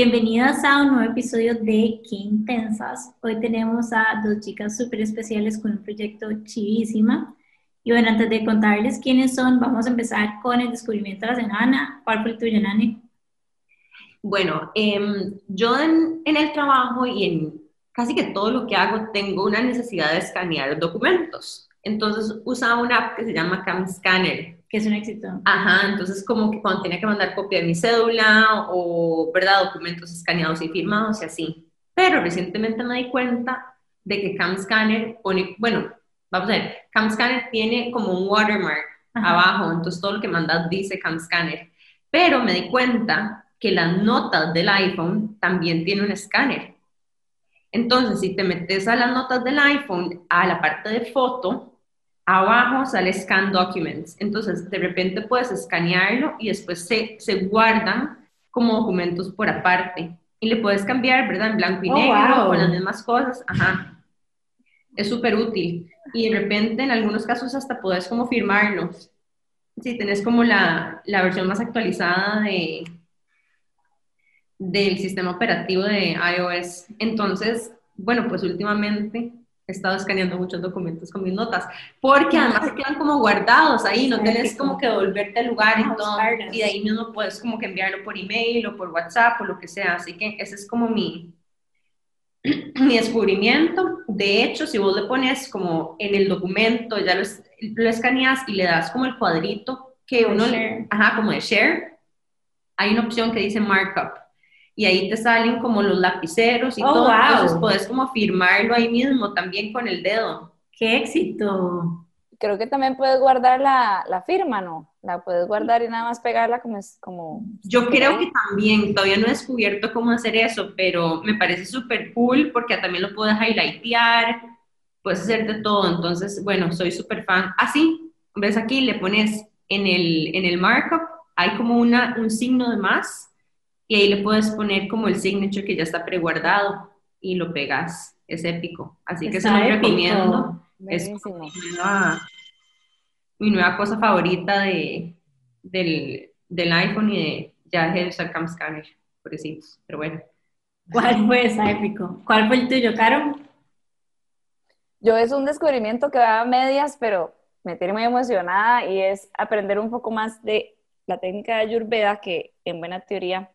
Bienvenidas a un nuevo episodio de Qué Intensas. Hoy tenemos a dos chicas súper especiales con un proyecto chivísima. Y bueno, antes de contarles quiénes son, vamos a empezar con el descubrimiento de la semana. ¿Cuál fue el tuyo, Nani? Bueno, em, yo en, en, el trabajo y en casi que todo lo que hago tengo una necesidad de escanear documentos. Entonces usaba una app que se llama CamScanner que es un éxito. Ajá, entonces como que cuando tenía que mandar copia de mi cédula o, ¿verdad?, documentos escaneados y firmados y así. Pero recientemente me di cuenta de que CamScanner pone, bueno, vamos a ver, CamScanner tiene como un watermark abajo, entonces todo lo que mandas dice CamScanner. Pero me di cuenta que las notas del iPhone también tiene un escáner. Entonces, si te metes a las notas del iPhone, a la parte de foto, abajo sale Scan Documents. Entonces, de repente puedes escanearlo y después se, se guardan como documentos por aparte. Y le puedes cambiar, ¿verdad? En blanco y oh, negro, con las mismas cosas. Ajá. Es súper útil. Y de repente, en algunos casos, hasta puedes como firmarlos. Si tenés como la, la versión más actualizada de, del sistema operativo de iOS. Entonces, bueno, pues últimamente he estado escaneando muchos documentos con mis notas, porque además se quedan como guardados ahí, no tienes como que volverte al lugar y de ahí mismo puedes como que enviarlo por email o por WhatsApp o lo que sea, así que ese es como mi, mi descubrimiento. De hecho, si vos le pones como en el documento, ya lo, lo escaneas y le das como el cuadrito que uno le, ajá, como de share, hay una opción que dice markup y ahí te salen como los lapiceros y oh, todo. Entonces puedes como firmarlo ahí mismo también con el dedo. ¡Qué éxito! Creo que también puedes guardar la, la firma, ¿no? La puedes guardar y nada más pegarla como... Es, como Yo creo que también, todavía no he descubierto cómo hacer eso, pero me parece súper cool porque también lo puedes highlightear, puedes hacer de todo. Entonces, bueno, soy súper fan. Así, ves aquí, le pones en el, en el markup, hay como una, un signo de más y ahí le puedes poner como el signature que ya está preguardado y lo pegas. Es épico. Así que se lo recomiendo. Es mi nueva, cosa favorita de, del, del, iPhone y de ya dejé de usar Cam Scanner, pobrecitos, pero bueno. ¿Cuál fue esa épico? ¿Cuál fue el tuyo, Caro? Yo es un descubrimiento que va a medias, pero me tiene muy emocionada y es aprender un poco más de la técnica de Ayurveda, que en buena teoría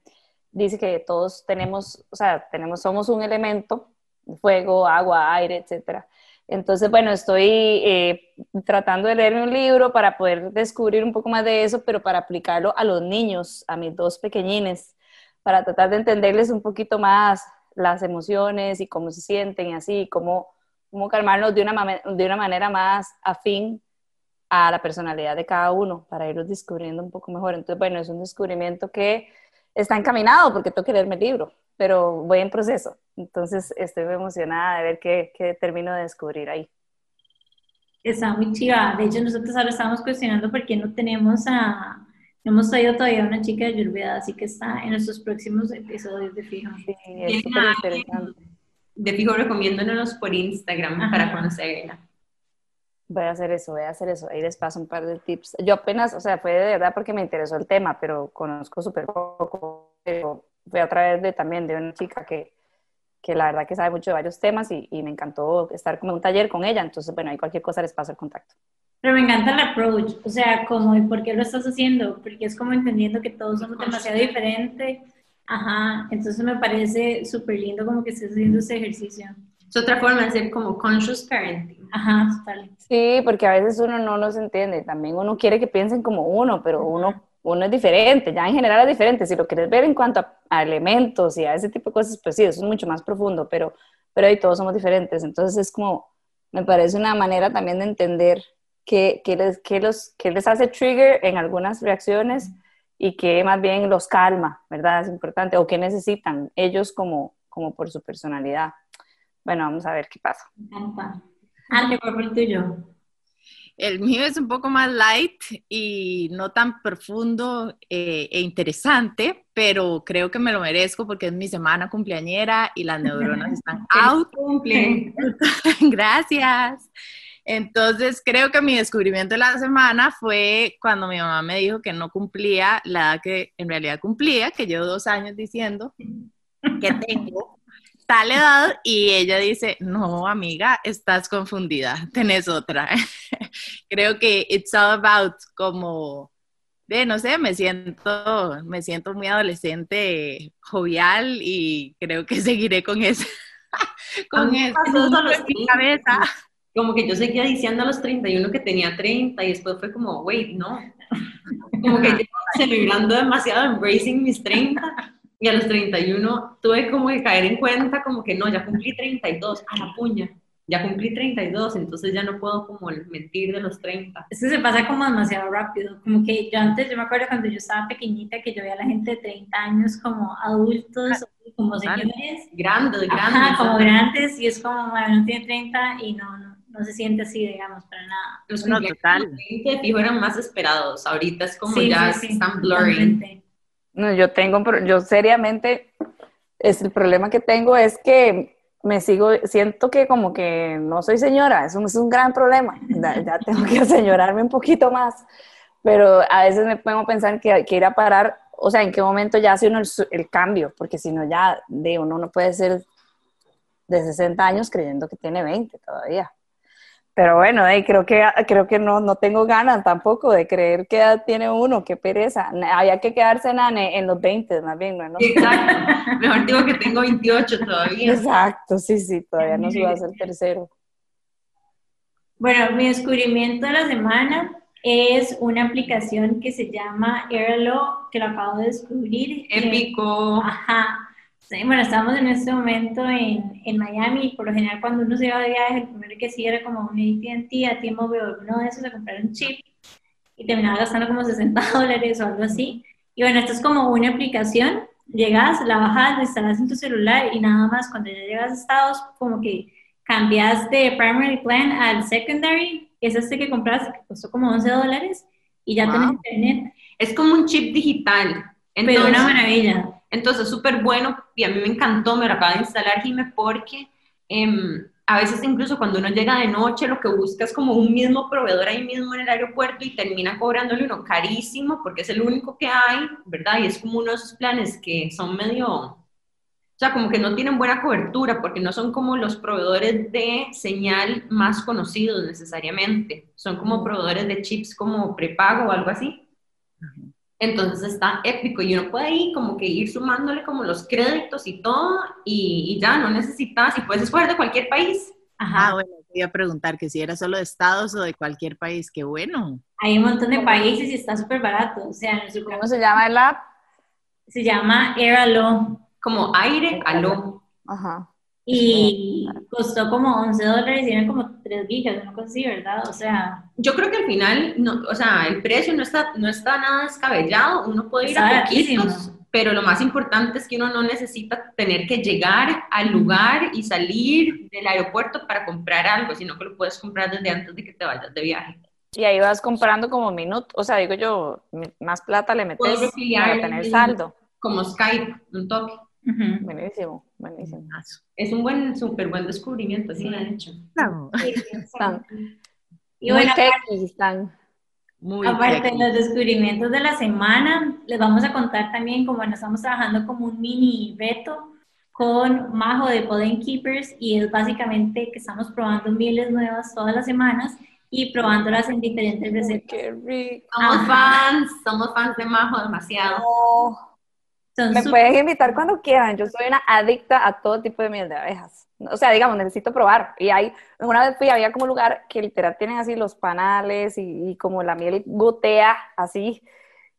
dice que todos tenemos, o sea, tenemos, somos un elemento, fuego, agua, aire, etcétera. Entonces, bueno, estoy eh, tratando de leer un libro para poder descubrir un poco más de eso, pero para aplicarlo a los niños, a mis dos pequeñines, para tratar de entenderles un poquito más las emociones y cómo se sienten y así, cómo, cómo calmarlos de una, de una manera más afín a la personalidad de cada uno, para irlos descubriendo un poco mejor. Entonces, bueno, es un descubrimiento que está encaminado porque tengo que leerme el libro, pero voy en proceso. Entonces estoy muy emocionada de ver qué, qué termino de descubrir ahí. Está muy chiva. De hecho, nosotros ahora estamos cuestionando por qué no tenemos a... No hemos traído todavía una chica de Ayurveda, así que está en nuestros próximos episodios de fijo. Sí, es súper interesante. De fijo recomiéndonos por Instagram para conocerla. Voy a hacer eso, voy a hacer eso. Ahí les paso un par de tips. Yo apenas, o sea, fue de verdad porque me interesó el tema, pero conozco súper poco. Pero fue a través de también de una chica que, que la verdad que sabe mucho de varios temas y, me encantó estar como en un taller con ella. Entonces, bueno, ahí cualquier cosa les paso el contacto. Pero me encanta el approach, o sea, como, ¿y por qué lo estás haciendo? Porque es como entendiendo que todos somos demasiado diferentes. Ajá, entonces me parece súper lindo como que estés haciendo ese ejercicio. Es otra forma de ser como conscious parenting. Ajá, total. Sí, porque a veces uno no los entiende. También uno quiere que piensen como uno, pero uno, uno es diferente. Ya en general es diferente. Si lo quieres ver en cuanto a, elementos y a ese tipo de cosas, pues sí, eso es mucho más profundo, pero, pero ahí todos somos diferentes. Entonces es como, me parece una manera también de entender qué, qué les, qué los, qué les hace trigger en algunas reacciones y qué más bien los calma, ¿verdad? Es importante. O qué necesitan ellos como, como por su personalidad. Bueno, vamos a ver qué pasa. ¿qué fue el tuyo? El mío es un poco más light y no tan profundo eh, e interesante, pero creo que me lo merezco porque es mi semana cumpleañera y las neuronas están out. Cumple. Gracias. Entonces, creo que mi descubrimiento de la semana fue cuando mi mamá me dijo que no cumplía la edad que en realidad cumplía, que llevo dos años diciendo, que tengo tal edad y ella dice, no, amiga, estás confundida, tenés otra. Creo que it's all about como, de, no sé, me siento, me siento muy adolescente, jovial y creo que seguiré con eso. con eso en cabeza. Como que yo seguía diciendo a los 31 que tenía 30 y después fue como, wait, no. Como que yo celebrando demasiado, embracing mis 30 y a los 31 tuve como que caer en cuenta como que no, ya cumplí 32, a la puña, ya cumplí 32, entonces ya no puedo como mentir de los 30. Es que se pasa como demasiado rápido, como que yo antes, yo me acuerdo cuando yo estaba pequeñita que yo veía a la gente de 30 años como adultos, como señores. Grandes, grandes. como grandes y es como, bueno, no tiene 30 y no, no, no se siente así, digamos, para nada. Los no, total. de fijo eran más esperados, ahorita es como ya están blurry. No, yo tengo, yo seriamente, es el problema que tengo es que me sigo, siento que como que no soy señora, es un, es un gran problema, ya, tengo que señorarme un poquito más, pero a veces me pongo a pensar que hay que ir a parar, o sea, en qué momento ya hace uno el, cambio, porque si no ya de uno no puede ser de 60 años creyendo que tiene 20 todavía. Pero bueno, creo que, creo que no, no tengo ganas tampoco de creer que edad tiene uno, qué pereza. Había que quedarse en, en los 20 más bien, ¿no? Exacto. Mejor digo que tengo 28 todavía. Exacto, sí, sí, todavía no se va a hacer tercero. Bueno, mi descubrimiento de la semana es una aplicación que se llama Airlo, que lo acabo de descubrir. Épico. Ajá bueno, estamos en este momento en, en Miami y por lo general cuando uno se iba de viaje, el primero que sí era como un AT&T, a tiempo veo uno de esos a comprar un chip y terminaba gastando como 60 dólares o algo así. Y bueno, esto es como una aplicación, llegas, la bajas, la instalas en tu celular y nada más cuando ya llegas a Estados, como que cambias de primary plan al secondary, es este que compras que costó como 11 dólares y ya tienes internet. Es como un chip digital. Entonces, Pero una maravilla. Entonces, súper bueno y a mí me encantó, me lo acaba de instalar Jime porque em, a veces incluso cuando uno llega de noche lo que busca es como un mismo proveedor ahí mismo en el aeropuerto y termina cobrándole uno carísimo porque es el único que hay, ¿verdad? Y es como uno de esos planes que son medio, o sea, como que no tienen buena cobertura porque no son como los proveedores de señal más conocidos necesariamente, son como proveedores de chips como prepago o algo así. Entonces está épico y uno puede ahí como que ir sumándole como los créditos y todo y, ya no necesitas y puedes escoger de cualquier país. Ajá, ah, bueno, quería preguntar que si era solo de Estados o de cualquier país, qué bueno. Hay un montón de países y está súper barato. O sea, ¿Cómo se llama el app? Se llama Airalo. Como aire aló. Ajá. Y costó como 11 dólares y eran como 3 gigas, una cosa así, ¿verdad? O sea... Yo creo que al final, no, o sea, el precio no está, no está nada descabellado, uno puede ir a poquitos, pero lo más importante es que uno no necesita tener que llegar al lugar y salir del aeropuerto para comprar algo, sino que lo puedes comprar desde antes de que te vayas de viaje. Y ahí vas comprando como minutos, o sea, digo yo, más plata le metes para tener saldo. Como Skype, un toque. Buenísimo, buenísimo. Es un buen, súper buen descubrimiento, así lo han hecho. Y bueno, aparte, Muy aparte de los descubrimientos de la semana, les vamos a contar también como bueno, estamos trabajando como un mini reto con Majo de Poden Keepers y es básicamente que estamos probando mieles nuevas todas las semanas y probándolas en diferentes recetas. Qué rico. Somos fans, somos fans de Majo demasiado. Me pueden invitar cuando quieran. Yo soy una adicta a todo tipo de miel de abejas. O sea, digamos, necesito probar. Y hay, una vez fui, había como un lugar que literal tienen así los panales y, como la miel gotea así.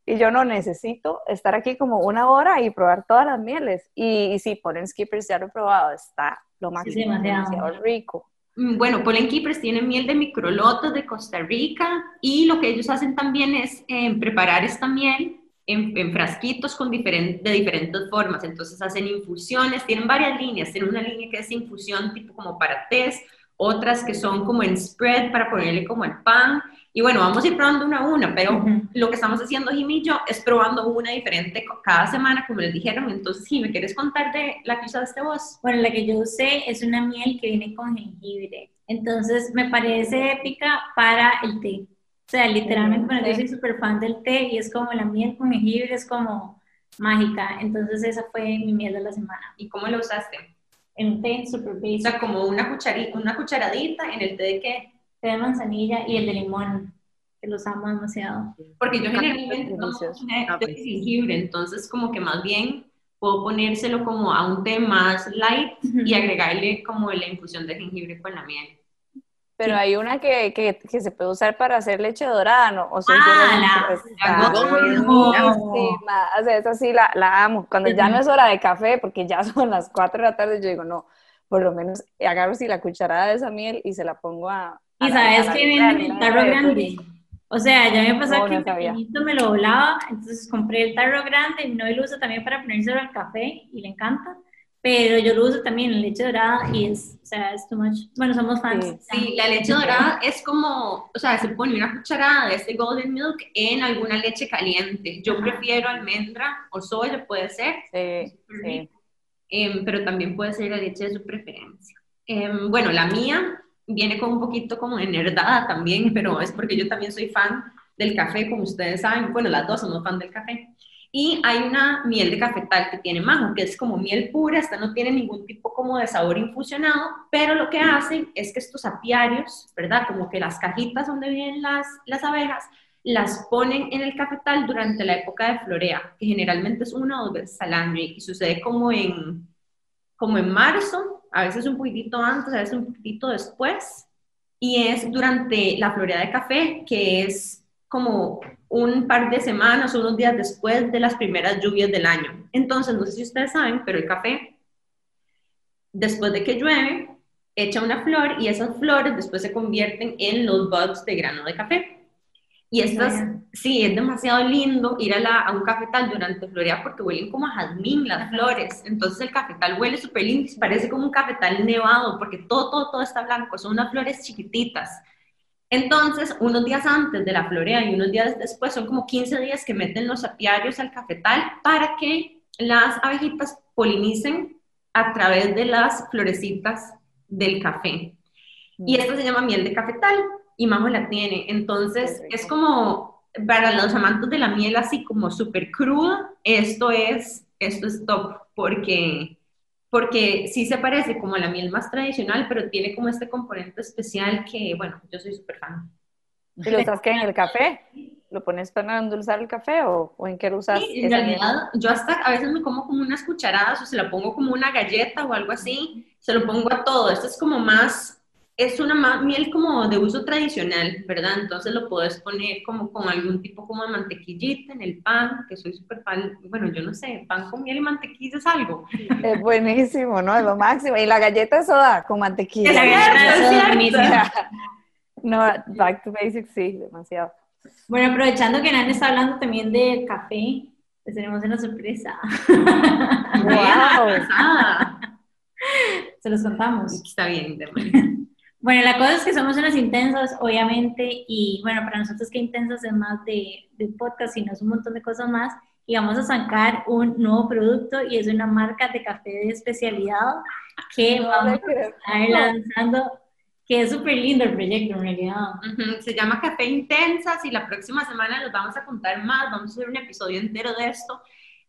Y yo no necesito estar aquí como una hora y probar todas las mieles. Y, y sí, Pollen Skippers ya lo he probado, está lo máximo, demasiado rico. Mm, bueno, Pollen Keepers tiene miel de microlotos de Costa Rica y lo que ellos hacen también es eh, preparar esta miel en, frasquitos con diferente, de diferentes formas. Entonces hacen infusiones, tienen varias líneas. Tienen una línea que es infusión tipo como para test, otras que son como en spread para ponerle como el pan. Y bueno, vamos a ir probando una a una, pero lo que estamos haciendo Jim y yo es probando una diferente cada semana, como les dijeron. Entonces, si ¿me quieres contar de la que usaste vos? Bueno, la que yo usé es una miel que viene con jengibre. Entonces, me parece épica para el té. O sea, literalmente, bueno, yo soy súper fan del té y es como la miel con jengibre, es como mágica. Entonces esa fue mi miel de la semana. ¿Y cómo lo usaste? En un té super basic. O sea, como una, cucharita, una cucharadita en el té de qué? Té de manzanilla y el de limón, que los amo demasiado. Porque yo generalmente no uso té de jengibre, entonces como que más bien puedo ponérselo como a un té más light y agregarle como la infusión de jengibre con la miel. Pero hay una que, que, que, se puede usar para hacer leche dorada, ¿no? O sea, ah, la, la, o sea, esa sí la, la amo. Cuando ya no es hora de café, porque ya son las 4 de la tarde, yo digo, no, por lo menos agarro sí la cucharada de esa miel y se la pongo a... y sabes que viene el tarro grande. O sea, ya me pasó que el me lo volaba, entonces compré el tarro grande y no lo uso también para ponérselo al café y le encanta pero yo lo uso también en leche dorada y es, o sea, es too much. Bueno, somos fans. Sí, la leche dorada es como, o sea, se pone una cucharada de este golden milk en alguna leche caliente. Yo prefiero almendra o soya, puede ser. Sí, sí. Em, pero también puede ser la leche de su preferencia. Em, bueno, la mía viene con un poquito como enerdada también, pero es porque yo también soy fan del café, como ustedes saben. Bueno, las dos somos fan del café. Y hay una miel de cafetal que tiene majo, que es como miel pura, esta no tiene ningún tipo como de sabor infusionado, pero lo que hacen es que estos apiarios, ¿verdad? Como que las cajitas donde vienen las, las abejas, las ponen en el cafetal durante la época de florea, que generalmente es una o dos veces al año y sucede como en, como en marzo, a veces un poquitito antes, a veces un poquitito después, y es durante la florea de café, que es como un par de semanas unos días después de las primeras lluvias del año. Entonces, no sé si ustedes saben, pero el café, después de que llueve, echa una flor y esas flores después se convierten en los buds de grano de café. Y estas, sí, es demasiado lindo ir a, la, a un cafetal durante florea porque huelen como a jazmín las flores. Entonces el cafetal huele súper lindo, parece como un cafetal nevado porque todo, todo, todo está blanco, son unas flores chiquititas. Entonces, unos días antes de la florea y unos días después, son como 15 días que meten los apiarios al cafetal para que las abejitas polinicen a través de las florecitas del café. Y mm. esto se llama miel de cafetal y Majo la tiene. Entonces, es como para los amantes de la miel así como súper cruda, esto es, esto es top porque porque sí se parece como a la miel más tradicional, pero tiene como este componente especial que, bueno, yo soy súper fan. ¿Y lo usas que en el café? ¿Lo pones para endulzar el café o, o en qué lo usas? Sí, en realidad yo hasta a veces me como como unas cucharadas o se la pongo como una galleta o algo así, se lo pongo a todo. Esto es como más es una miel como de uso tradicional, ¿verdad? Entonces lo puedes poner como con algún tipo como de mantequillita en el pan, que soy súper fan, bueno, yo no sé, pan con miel y mantequilla es algo. Es buenísimo, ¿no? Es lo máximo. Y la galleta de soda con mantequilla. La galleta de soda No, back to basics, sí, demasiado. Bueno, aprovechando que Nan está hablando también del café, les tenemos una sorpresa. ¡Wow! Se los contamos. Está bien, Bueno, la cosa es que somos unas intensas, obviamente, y bueno, para nosotros que intensas es más de, de podcast, sino es un montón de cosas más, y vamos a sacar un nuevo producto y es una marca de café de especialidad que vamos a estar lanzando, que es súper lindo el proyecto en realidad. Se llama Café Intensas y la próxima semana les vamos a contar más, vamos a hacer un episodio entero de esto,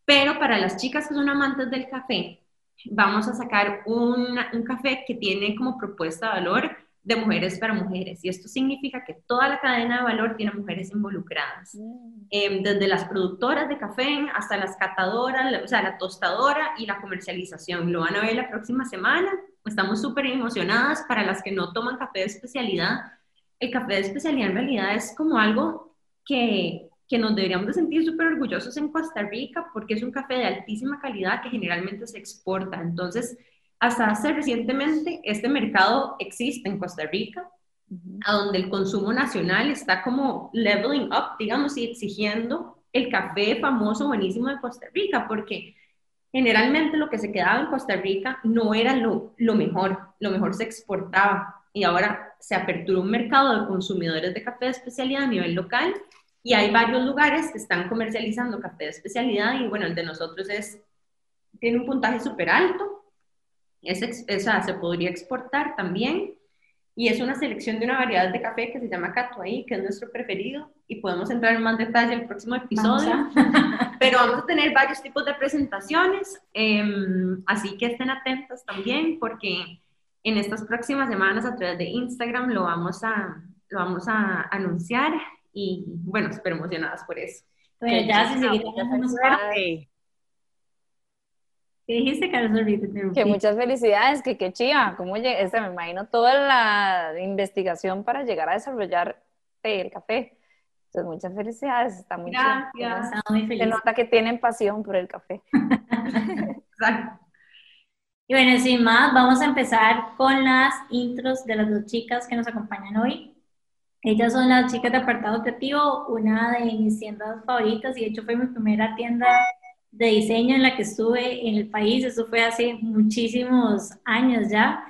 pero para las chicas que son amantes del café, vamos a sacar un, un café que tiene como propuesta de valor de mujeres para mujeres. Y esto significa que toda la cadena de valor tiene mujeres involucradas, mm. em, desde las productoras de café hasta las catadoras, o sea, la tostadora y la comercialización. Lo van a ver la próxima semana. Estamos súper emocionadas para las que no toman café de especialidad. El café de especialidad en realidad es como algo que, que nos deberíamos de sentir súper orgullosos en Costa Rica porque es un café de altísima calidad que generalmente se exporta. Entonces, hasta hace recientemente este mercado existe en Costa Rica, a donde el consumo nacional está como leveling up, digamos, y exigiendo el café famoso, buenísimo de Costa Rica, porque generalmente lo que se quedaba en Costa Rica no era lo, lo mejor, lo mejor se exportaba. Y ahora se aperturó un mercado de consumidores de café de especialidad a nivel local y hay varios lugares que están comercializando café de especialidad y bueno, el de nosotros es, tiene un puntaje súper alto es, esa se podría exportar también y es una selección de una variedad de café que se llama Catuaí, que es nuestro preferido. y podemos entrar en más detalle en el próximo episodio. Pero vamos a tener varios tipos de presentaciones, em, así que estén atentos también porque en estas próximas semanas a través de Instagram lo vamos a, lo vamos a anunciar y bueno, súper emocionadas por eso. Bueno, ya si seguimos ¿Qué dijiste, Carlos? Que muchas felicidades, que qué chiva, como este, me imagino toda la investigación para llegar a desarrollar el café. Entonces, muchas felicidades, está muy Gracias. muy feliz. Se nota que tienen pasión por el café. Exacto. Y bueno, sin más, vamos a empezar con las intros de las dos chicas que nos acompañan hoy. Ellas son las chicas de apartado creativo, una de mis tiendas favoritas y de hecho fue mi primera tienda de diseño en la que estuve en el país, eso fue hace muchísimos años ya.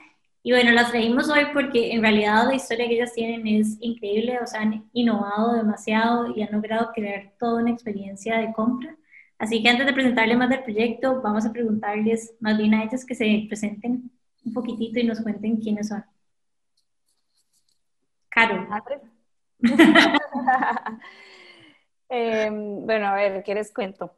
Y bueno, las traímos hoy porque en realidad la historia que ellas tienen es increíble, o sea, han innovado demasiado y han logrado crear toda una experiencia de compra. Así que antes de presentarles más del proyecto, vamos a preguntarles más bien a ellas que se presenten un poquitito y nos cuenten quiénes son. Caro. eh, bueno, a ver, ¿qué les cuento?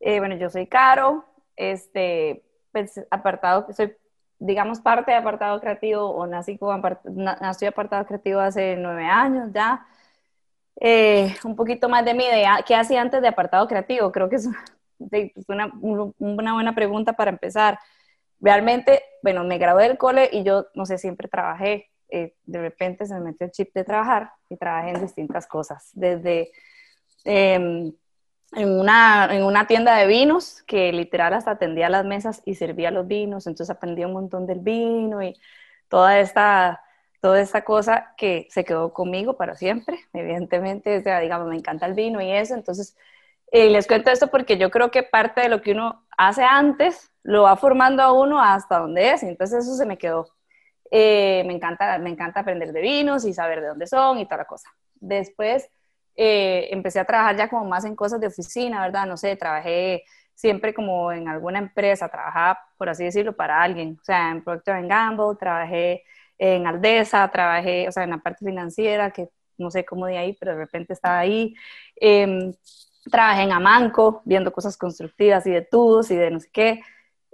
Eh, bueno, yo soy Caro, este, pues apartado, soy, digamos, parte de apartado creativo o nací, como nací apartado creativo hace nueve años ya. Eh, un poquito más de mi idea, ¿qué hacía antes de apartado creativo? Creo que es una, una buena pregunta para empezar. Realmente, bueno, me gradué del cole y yo, no sé, siempre trabajé. Eh, de repente se me metió el chip de trabajar y trabajé en distintas cosas, desde em, en una, en una tienda de vinos que literal hasta atendía las mesas y servía los vinos, entonces aprendí un montón del vino y toda esta, toda esta cosa que se quedó conmigo para siempre, evidentemente, o sea, digamos, me encanta el vino y eso, entonces eh, les cuento esto porque yo creo que parte de lo que uno hace antes lo va formando a uno hasta donde es, entonces eso se me quedó. Eh, me, encanta, me encanta aprender de vinos y saber de dónde son y toda la cosa. Después eh, empecé a trabajar ya como más en cosas de oficina, ¿verdad? No sé, trabajé siempre como en alguna empresa, trabajaba, por así decirlo, para alguien. O sea, en Procter Gamble, trabajé en Aldesa, trabajé, o sea, en la parte financiera, que no sé cómo de ahí, pero de repente estaba ahí. Em, trabajé en Amanco, viendo cosas constructivas y de tubos y de no sé qué.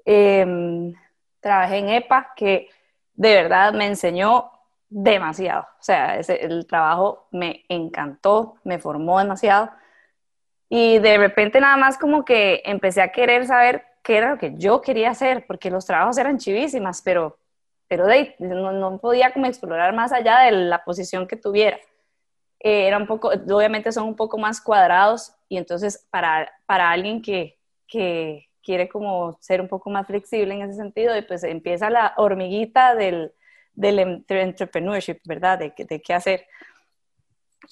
Em, trabajé en EPA, que de verdad me enseñó demasiado. O sea, el trabajo me encantó, me formó demasiado. Y de repente nada más como que empecé a querer saber qué era lo que yo quería hacer, porque los trabajos eran chivísimas, pero, pero no, podía como explorar más allá de la posición que tuviera. Eh, era un poco, obviamente son un poco más cuadrados y entonces para, para alguien que, que quiere como ser un poco más flexible en ese sentido, y pues empieza la hormiguita del, del entrepreneurship, ¿verdad? De, de qué hacer.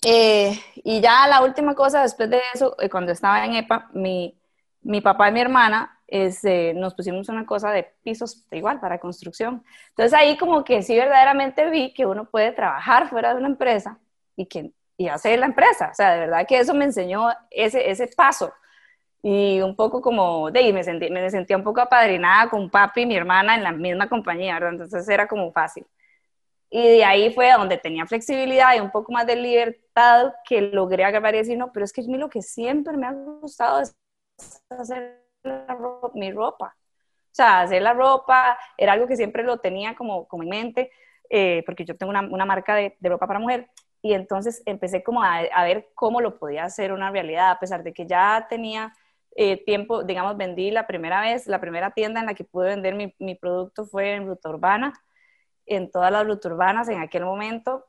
Eh, y ya la última cosa, después de eso, eh, cuando estaba en EPA, mi, mi papá y mi hermana este, nos pusimos una cosa de pisos igual para construcción. Entonces ahí como que sí verdaderamente vi que uno puede trabajar fuera de una empresa y, que, y hacer la empresa. O sea, de verdad que eso me enseñó ese, ese paso. Y un poco como, de ahí me, sentí, me sentía un poco apadrinada con papi y mi hermana en la misma compañía, ¿verdad? Entonces era como fácil. Y de ahí fue donde tenía flexibilidad y un poco más de libertad que logré agarrar y decir, no, pero es que a mí lo que siempre me ha gustado es hacer mi ropa. O sea, hacer la ropa era algo que siempre lo tenía como, como en mente, eh, porque yo tengo una, una marca de, de, ropa para mujer. Y entonces empecé como a, a, ver cómo lo podía hacer una realidad, a pesar de que ya tenía eh, tiempo, digamos, vendí la primera vez, la primera tienda en la que pude vender mi, mi producto fue en Ruta Urbana en todas las rutas urbanas en aquel momento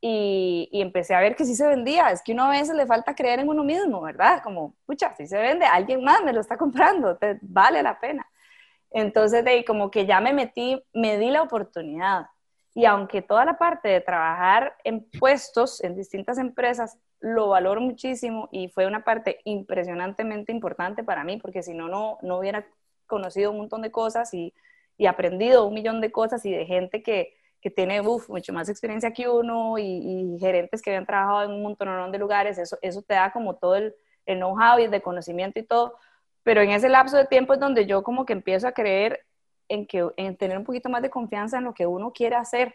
y, empecé a ver que sí se vendía. Es que uno a veces le falta creer en uno mismo, ¿verdad? Como, pucha, si se vende, alguien más me lo está comprando, vale la pena. Entonces, de ahí como que ya me metí, me di la oportunidad. Y aunque toda la parte de trabajar en puestos en distintas empresas lo valoro muchísimo y fue una parte impresionantemente importante para mí, porque si no, no, no hubiera conocido un montón de cosas y y aprendido un millón de cosas y de gente que, que tiene uf, mucho más experiencia que uno y, gerentes que habían trabajado en un montón de lugares, eso, eso te da como todo el, el know-how y de conocimiento y todo, pero en ese lapso de tiempo es donde yo como que empiezo a creer en, que, en tener un poquito más de confianza en lo que uno quiere hacer,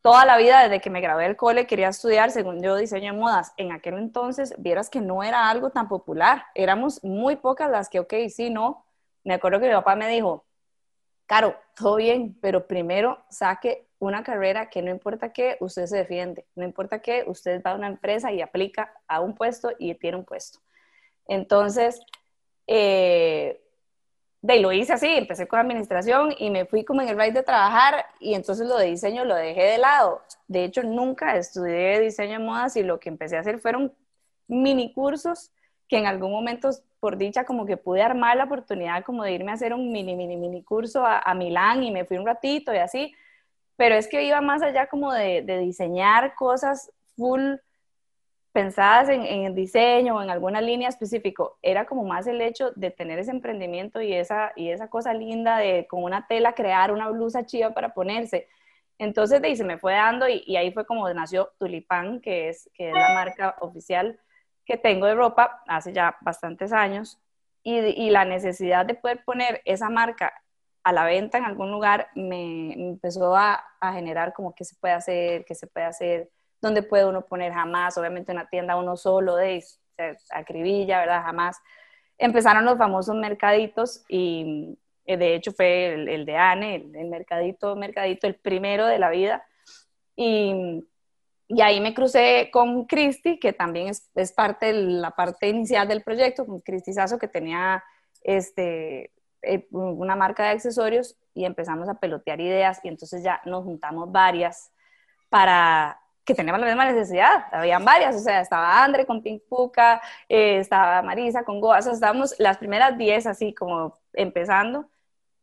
toda la vida, desde que me gradué del cole, quería estudiar, según yo, diseño de modas. En aquel entonces, vieras que no era algo tan popular. Éramos muy pocas las que, ok, sí, no. Me acuerdo que mi papá me dijo, Caro, todo bien, pero primero saque una carrera que no importa qué, usted se defiende. No importa qué, usted va a una empresa y aplica a un puesto y tiene un puesto. Entonces, eh, de lo hice así, empecé con administración y me fui como en el ride de trabajar y entonces lo de diseño lo dejé de lado. De hecho, nunca estudié diseño de modas y lo que empecé a hacer fueron mini cursos que en algún momento, por dicha, como que pude armar la oportunidad como de irme a hacer un mini, mini, mini curso a, a Milán y me fui un ratito y así, pero es que iba más allá como de, de diseñar cosas full pensadas en, el diseño o en alguna línea específico, era como más el hecho de tener ese emprendimiento y esa, y esa cosa linda de con una tela crear una blusa chiva para ponerse. Entonces de ahí se me fue dando y, ahí fue como nació Tulipán, que es, que es la marca oficial que tengo de ropa hace ya bastantes años. Y, y la necesidad de poder poner esa marca a la venta en algún lugar me, empezó a, a generar como qué se puede hacer, qué se puede hacer donde puede uno poner jamás, obviamente una tienda uno solo de acribilla, ¿verdad? Jamás. Empezaron los famosos mercaditos y eh, de hecho fue el, de Anne, el, mercadito, mercadito, el primero de la vida. Y, y ahí me crucé con Cristi, que también es, es, parte de la parte inicial del proyecto, con Cristi Sazo, que tenía este, eh, una marca de accesorios y empezamos a pelotear ideas y entonces ya nos juntamos varias para que teníamos la misma necesidad, habían varias, o sea, estaba Andre con Pink Puka, eh, estaba Marisa con Goa, o sea, estábamos las primeras 10 así como empezando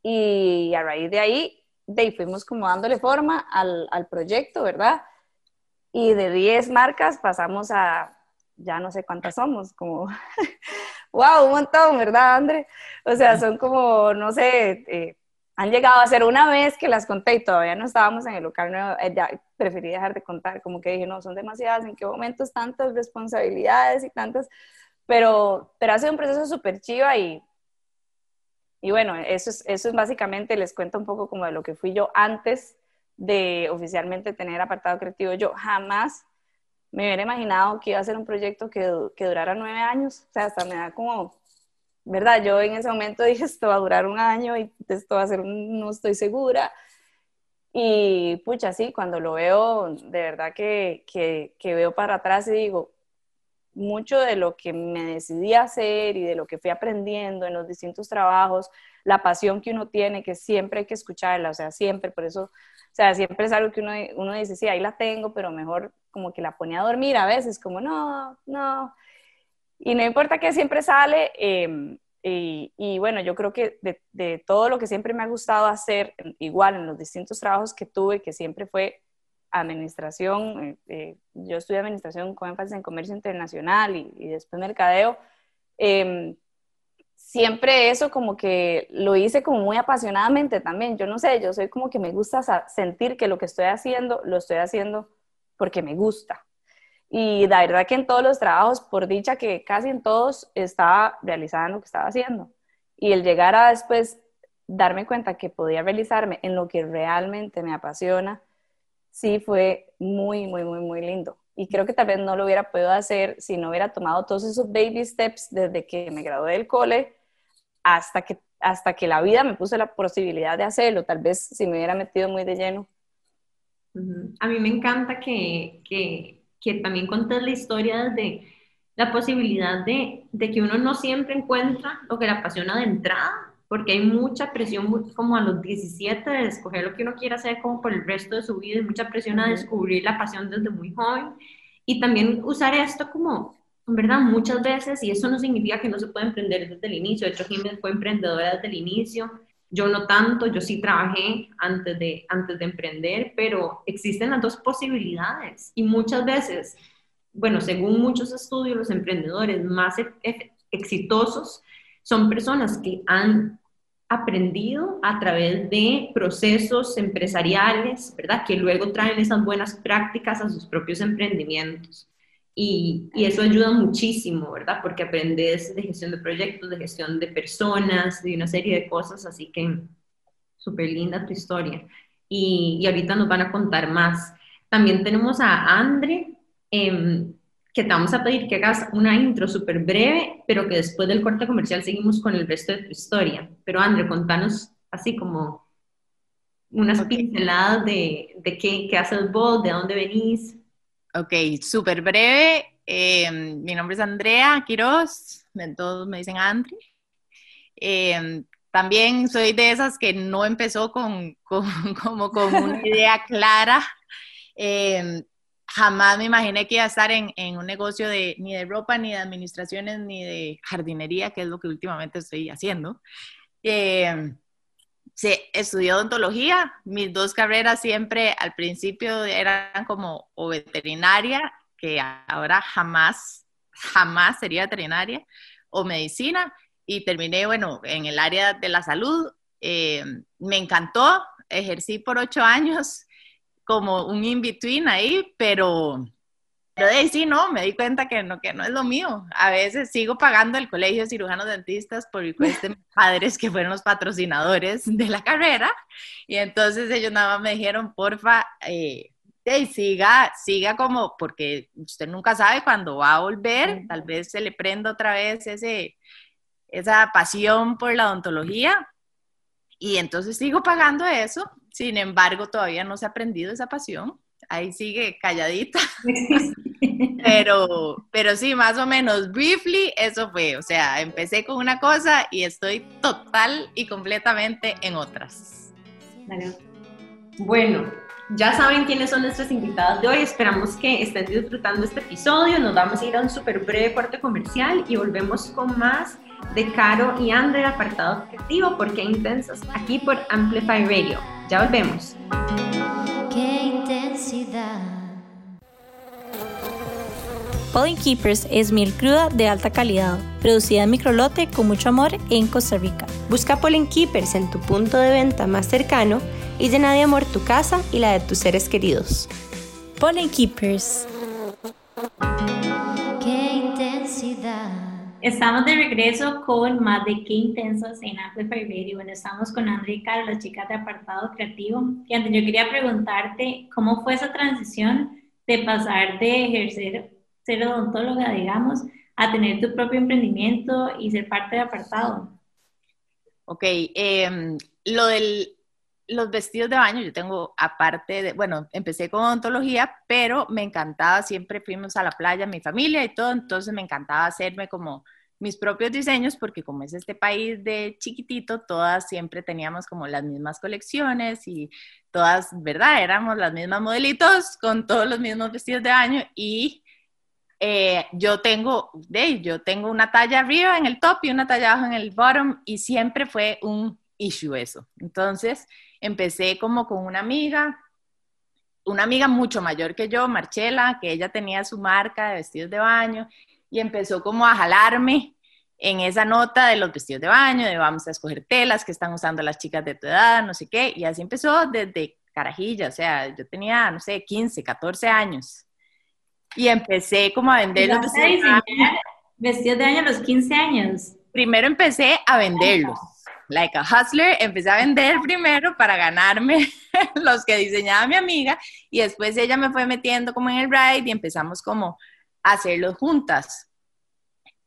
y a raíz de ahí, de ahí fuimos como dándole forma al, al proyecto, ¿verdad? Y de 10 marcas pasamos a, ya no sé cuántas somos, como, wow, un montón, ¿verdad, Andre? O sea, son como, no sé, eh, han llegado a ser una vez que las conté y todavía no estábamos en el local nuevo, eh, ya preferí dejar de contar, como que dije, no, son demasiadas, en qué momentos tantas responsabilidades y tantas, pero, pero ha sido un proceso súper chiva y, y bueno, eso es, eso es básicamente, les cuento un poco como de lo que fui yo antes de oficialmente tener apartado creativo. Yo jamás me hubiera imaginado que iba a ser un proyecto que, que durara nueve años, o sea, hasta me da como ¿verdad? Yo en ese momento dije, esto va a durar un año y esto va a ser, no estoy segura. Y pucha, sí, cuando lo veo, de verdad que, que, veo para atrás y digo, mucho de lo que me decidí hacer y de lo que fui aprendiendo en los distintos trabajos, la pasión que uno tiene, que siempre hay que escucharla, o sea, siempre, por eso, o sea, siempre es algo que uno, uno dice, sí, ahí la tengo, pero mejor como que la ponía a dormir a veces, como, no, no, y no importa que siempre sale, em, y, bueno, yo creo que de, todo lo que siempre me ha gustado hacer, igual en los distintos trabajos que tuve, que siempre fue administración, eh, eh, yo estudié administración con énfasis en comercio internacional y, después mercadeo, em, siempre eso como que lo hice como muy apasionadamente también, yo no sé, yo soy como que me gusta sentir que lo que estoy haciendo, lo estoy haciendo porque me gusta, y la verdad que en todos los trabajos, por dicha que casi en todos estaba realizando lo que estaba haciendo. Y el llegar a después darme cuenta que podía realizarme en lo que realmente me apasiona, sí fue muy, muy, muy, muy lindo. Y creo que tal vez no lo hubiera podido hacer si no hubiera tomado todos esos baby steps desde que me gradué del cole hasta que, hasta que la vida me puso la posibilidad de hacerlo. Tal vez si me hubiera metido muy de lleno. A mí me encanta que, que que también conté la historia de la posibilidad de, de, que uno no siempre encuentra lo que le apasiona de entrada, porque hay mucha presión como a los 17 de escoger lo que uno quiere hacer como por el resto de su vida, y mucha presión a descubrir la pasión desde muy joven, y también usar esto como, en verdad, muchas veces, y eso no significa que no se pueda emprender desde el inicio, de hecho Jiménez fue emprendedora desde el inicio, yo no tanto, yo sí trabajé antes de, antes de emprender, pero existen las dos posibilidades y muchas veces, bueno, según muchos estudios, los emprendedores más e, e, exitosos son personas que han aprendido a través de procesos empresariales, ¿verdad? Que luego traen esas buenas prácticas a sus propios emprendimientos. Y, eso ayuda muchísimo, ¿verdad? Porque aprendes de gestión de proyectos, de gestión de personas, de una serie de cosas, así que súper linda tu historia. Y, y, ahorita nos van a contar más. También tenemos a Andre, em, que te vamos a pedir que hagas una intro súper breve, pero que después del corte comercial seguimos con el resto de tu historia. Pero Andre, contanos así como unas pinceladas de, de qué, qué, haces vos, de dónde venís. Ok, súper breve. Em, mi nombre es Andrea Quiroz, todos me dicen Andre. Em, también soy de esas que no empezó con, con como con una idea clara. Eh, jamás me imaginé que iba a estar en, en, un negocio de, ni de ropa, ni de administraciones, ni de jardinería, que es lo que últimamente estoy haciendo. Eh, se estudió odontología. Mis dos carreras siempre al principio eran como o veterinaria, que ahora jamás, jamás sería veterinaria, o medicina y terminé, bueno, en el área de la salud. Eh, me encantó, ejercí por ocho años como un in-between ahí, pero, pero de ahí sí, no, me di cuenta que no, que no es lo mío. A veces sigo pagando el colegio de cirujanos dentistas por request de mis padres, que fueron los patrocinadores de la carrera, y entonces ellos nada más me dijeron, porfa, eh, siga, siga como, porque usted nunca sabe cuándo va a volver, tal vez se le prenda otra vez ese, esa pasión por la odontología y entonces sigo pagando eso, sin embargo todavía no se ha aprendido esa pasión, ahí sigue calladita, pero, pero sí, más o menos, briefly, eso fue, o sea, empecé con una cosa y estoy total y completamente en otras. Bueno, ya saben quiénes son nuestras invitadas de hoy. Esperamos que estén disfrutando este episodio. Nos vamos a ir a un súper breve corte comercial y volvemos con más de Caro y André, apartado creativo, porque intensas, aquí por Amplify Radio. Ya volvemos. Qué intensidad. Pollen Keepers es miel cruda de alta calidad, producida en microlote con mucho amor en Costa Rica. Busca Pollen Keepers en tu punto de venta más cercano y llena de amor tu casa y la de tus seres queridos. Pollen Keepers. Qué intensidad. Estamos de regreso con más de qué intensos en Amplify Radio. Bueno, estamos con Andrea y Caro, las chicas de apartado creativo. Y antes yo quería preguntarte cómo fue esa transición de pasar de ejercer ser odontóloga, digamos, a tener tu propio emprendimiento y ser parte de apartado. Ok, em, lo de los vestidos de baño, yo tengo aparte de, bueno, empecé con odontología, pero me encantaba, siempre fuimos a la playa, mi familia y todo, entonces me encantaba hacerme como mis propios diseños, porque como es este país de chiquitito, todas siempre teníamos como las mismas colecciones y todas, ¿verdad? Éramos las mismas modelitos con todos los mismos vestidos de baño y eh, yo tengo, de, yo tengo una talla arriba en el top y una talla abajo en el bottom y siempre fue un issue eso. Entonces empecé como con una amiga, una amiga mucho mayor que yo, Marchela, que ella tenía su marca de vestidos de baño y empezó como a jalarme en esa nota de los vestidos de baño, de vamos a escoger telas que están usando las chicas de tu edad, no sé qué, y así empezó desde carajilla, o sea, yo tenía, no sé, 15, 14 años, y empecé como a vender los vestidos de baño. Vestidos de baño a los 15 años. Primero empecé a venderlos, like a hustler, empecé a vender primero para ganarme los que diseñaba mi amiga, y después ella me fue metiendo como en el ride y empezamos como hacerlo juntas.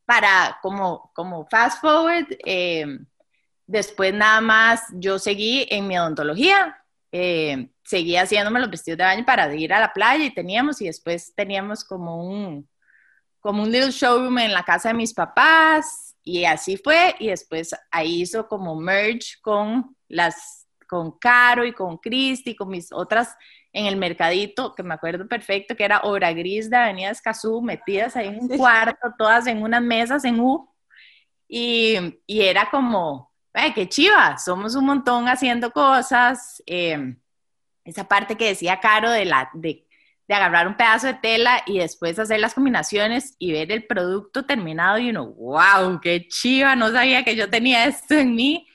Para como, como fast forward, eh, después nada más yo seguí en mi odontología, eh, seguí haciéndome los vestidos de baño para ir a la playa y teníamos, y después teníamos como un, como un little showroom en la casa de mis papás, y así fue, y después ahí hizo como merge con las, con Caro y con Cristi, con mis otras en el mercadito, que me acuerdo perfecto, que era Obra Gris de Avenida Escazú, metidas ahí en un cuarto, todas en unas mesas en U. Y, y era como, ay, qué chiva, somos un montón haciendo cosas. Eh, esa parte que decía Caro de, la, de, de, agarrar un pedazo de tela y después hacer las combinaciones y ver el producto terminado y uno, wow, qué chiva, no sabía que yo tenía esto en mí.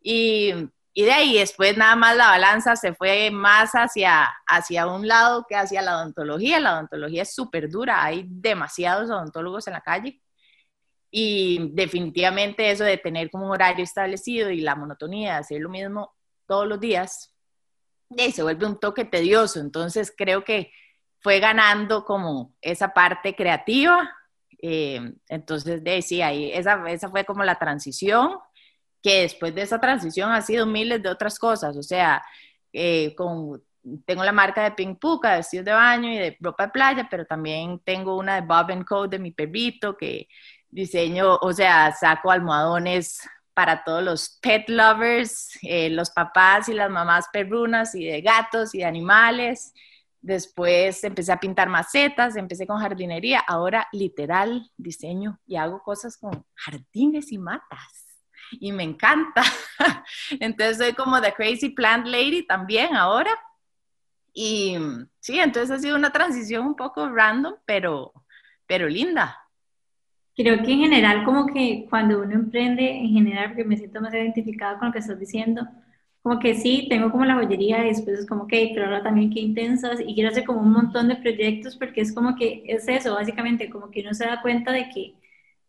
Y, y de ahí después nada más la balanza se fue más hacia, hacia un lado que hacia la odontología. La odontología es súper dura, hay demasiados odontólogos en la calle. Y definitivamente eso de tener como un horario establecido y la monotonía de hacer lo mismo todos los días, y se vuelve un toque tedioso. Entonces creo que fue ganando como esa parte creativa. Eh, entonces, de, sí, ahí, esa, esa fue como la transición, que después de esa transición ha sido miles de otras cosas. O sea, eh, con, tengo la marca de Pink Puka, de vestidos de baño y de ropa de playa, pero también tengo una de Bob Co. de mi perrito, que diseño, o sea, saco almohadones para todos los pet lovers, eh, los papás y las mamás perrunas y de gatos y de animales. Después empecé a pintar macetas, empecé con jardinería, ahora literal diseño y hago cosas con jardines y matas. Y me encanta. Entonces soy como The Crazy Plant Lady también ahora. Y sí, entonces ha sido una transición un poco random, pero, pero linda creo que en general como que cuando uno emprende, en general, porque me siento más identificada con lo que estás diciendo, como que sí, tengo como la joyería y después es como que, pero ahora también qué intensas y quiero hacer como un montón de proyectos porque es como que es eso, básicamente, como que uno se da cuenta de que,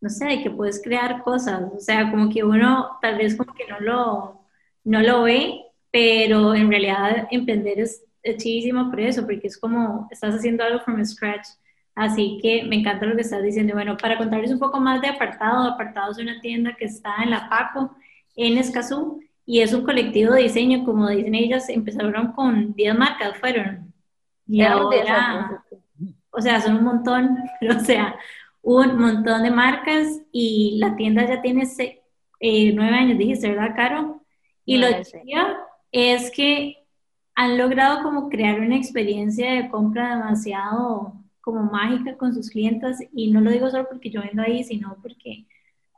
no sé, de que puedes crear cosas, o sea, como que uno tal vez como que no lo, no lo ve, pero en realidad emprender es, es chidísimo por eso, porque es como estás haciendo algo from scratch. Así que me encanta lo que estás diciendo. Bueno, para contarles un poco más de Apartado, Apartado es una tienda que está en La Paco, en Escazú, y es un colectivo de diseño, como dicen ellas, empezaron con 10 marcas, fueron. Y ahora, o sea, son un montón, o sea, un montón de marcas y la tienda ya tiene eh, nueve años, dijiste, ¿verdad, Caro? Y lo que es que han logrado como crear una experiencia de compra demasiado como mágica con sus clientes y no lo digo solo porque yo vendo ahí, sino porque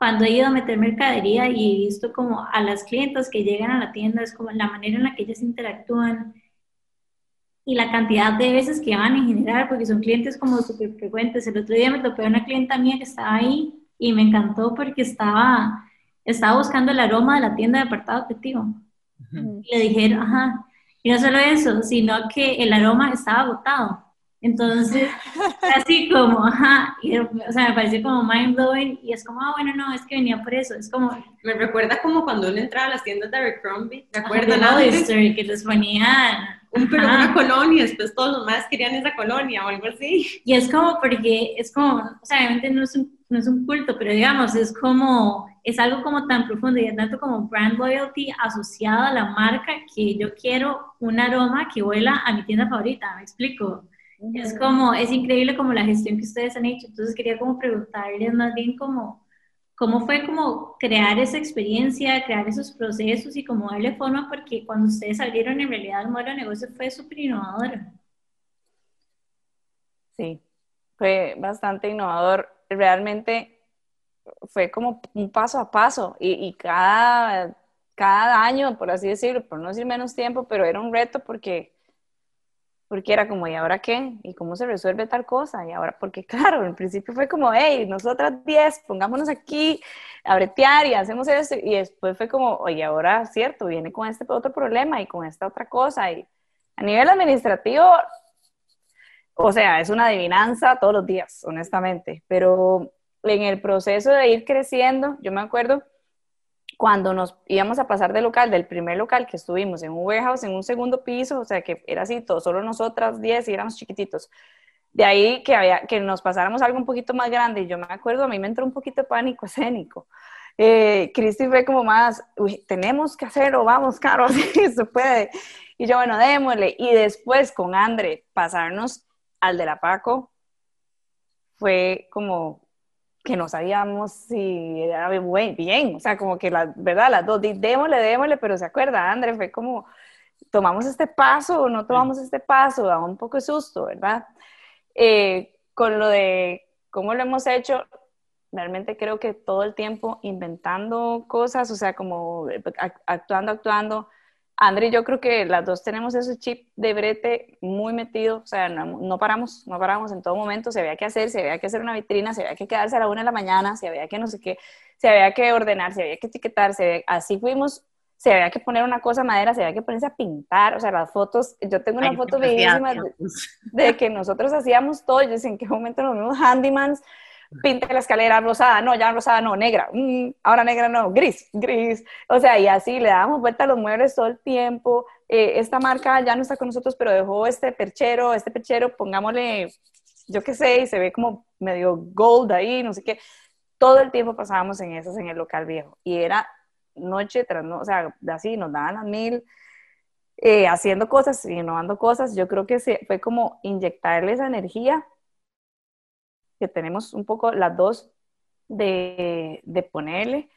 cuando he ido a meter mercadería y he visto como a las clientas que llegan a la tienda, es como la manera en la que ellas interactúan y la cantidad de veces que van en general, porque son clientes como súper frecuentes. El otro día me topé una clienta mía que estaba ahí y me encantó porque estaba, estaba buscando el aroma de la tienda de apartado objetivo. Y le dijeron, ajá, y no solo eso, sino que el aroma estaba agotado. Entonces, así como, ajá, y, o sea, me pareció como mind blowing y es como, ah, bueno, no, es que venía por eso, es como... Me recuerda como cuando uno entraba a las tiendas de Abercrombie, ¿te acuerdas? que les ponían... Un, pero una colonia, después todos los más querían esa colonia o algo así. Y es como porque, es como, o sea, obviamente no es un, no es un culto, pero digamos, es como, es algo como tan profundo y es tanto como brand loyalty asociado a la marca que yo quiero un aroma que huela a mi tienda favorita, ¿me explico? Es como, es increíble como la gestión que ustedes han hecho. Entonces quería como preguntarles más bien como, cómo fue como crear esa experiencia, crear esos procesos y cómo darle forma, porque cuando ustedes salieron en realidad el modelo de negocio fue súper innovador. Sí, fue bastante innovador. Realmente fue como un paso a paso y, y cada, cada año, por así decirlo, por no decir menos tiempo, pero era un reto porque porque era como, ¿y ahora qué? ¿Y cómo se resuelve tal cosa? Y ahora, porque claro, al principio fue como, hey, nosotras 10, pongámonos aquí a bretear y hacemos esto, y después fue como, oye, ahora, cierto, viene con este otro problema y con esta otra cosa, y a nivel administrativo, o sea, es una adivinanza todos los días, honestamente, pero en el proceso de ir creciendo, yo me acuerdo cuando nos íbamos a pasar de local, del primer local que estuvimos en un warehouse, en un segundo piso, o sea que era así, todo, solo nosotras 10 y éramos chiquititos. De ahí que, había, que nos pasáramos algo un poquito más grande, y yo me acuerdo, a mí me entró un poquito de pánico escénico. Eh, Cristi fue como más, uy, tenemos que hacerlo, vamos, Caro, si se puede. Y yo, bueno, démosle. Y después con Andre, pasarnos al de la Paco, fue como, que no sabíamos si era bien, o sea, como que la verdad, las dos, démosle, démosle, pero se acuerda, André, fue como, tomamos este paso o no tomamos este paso, da un poco de susto, ¿verdad? Eh, con lo de cómo lo hemos hecho, realmente creo que todo el tiempo inventando cosas, o sea, como actuando, actuando, André yo creo que las dos tenemos ese chip de brete muy metido, o sea, no, paramos, no paramos en todo momento, se había que hacer, se había que hacer una vitrina, se había que quedarse a la una de la mañana, se había que no sé qué, se había que ordenar, se había que etiquetar, así fuimos, se había que poner una cosa madera, se había que ponerse a pintar, o sea, las fotos, yo tengo una foto bellísima de, que nosotros hacíamos todo, yo sé en qué momento nos vimos handymans, pinte la escalera rosada, no, ya rosada no, negra, mm, ahora negra no, gris, gris. O sea, y así le damos vuelta a los muebles todo el tiempo. Eh, esta marca ya no está con nosotros, pero dejó este perchero, este perchero, pongámosle, yo qué sé, y se ve como medio gold ahí, no sé qué. Todo el tiempo pasábamos en esas en el local viejo. Y era noche tras noche, o sea, así nos daban las mil. Eh, haciendo cosas, innovando cosas, yo creo que se, fue como inyectarle esa energía que tenemos un poco las dos de, de ponerle,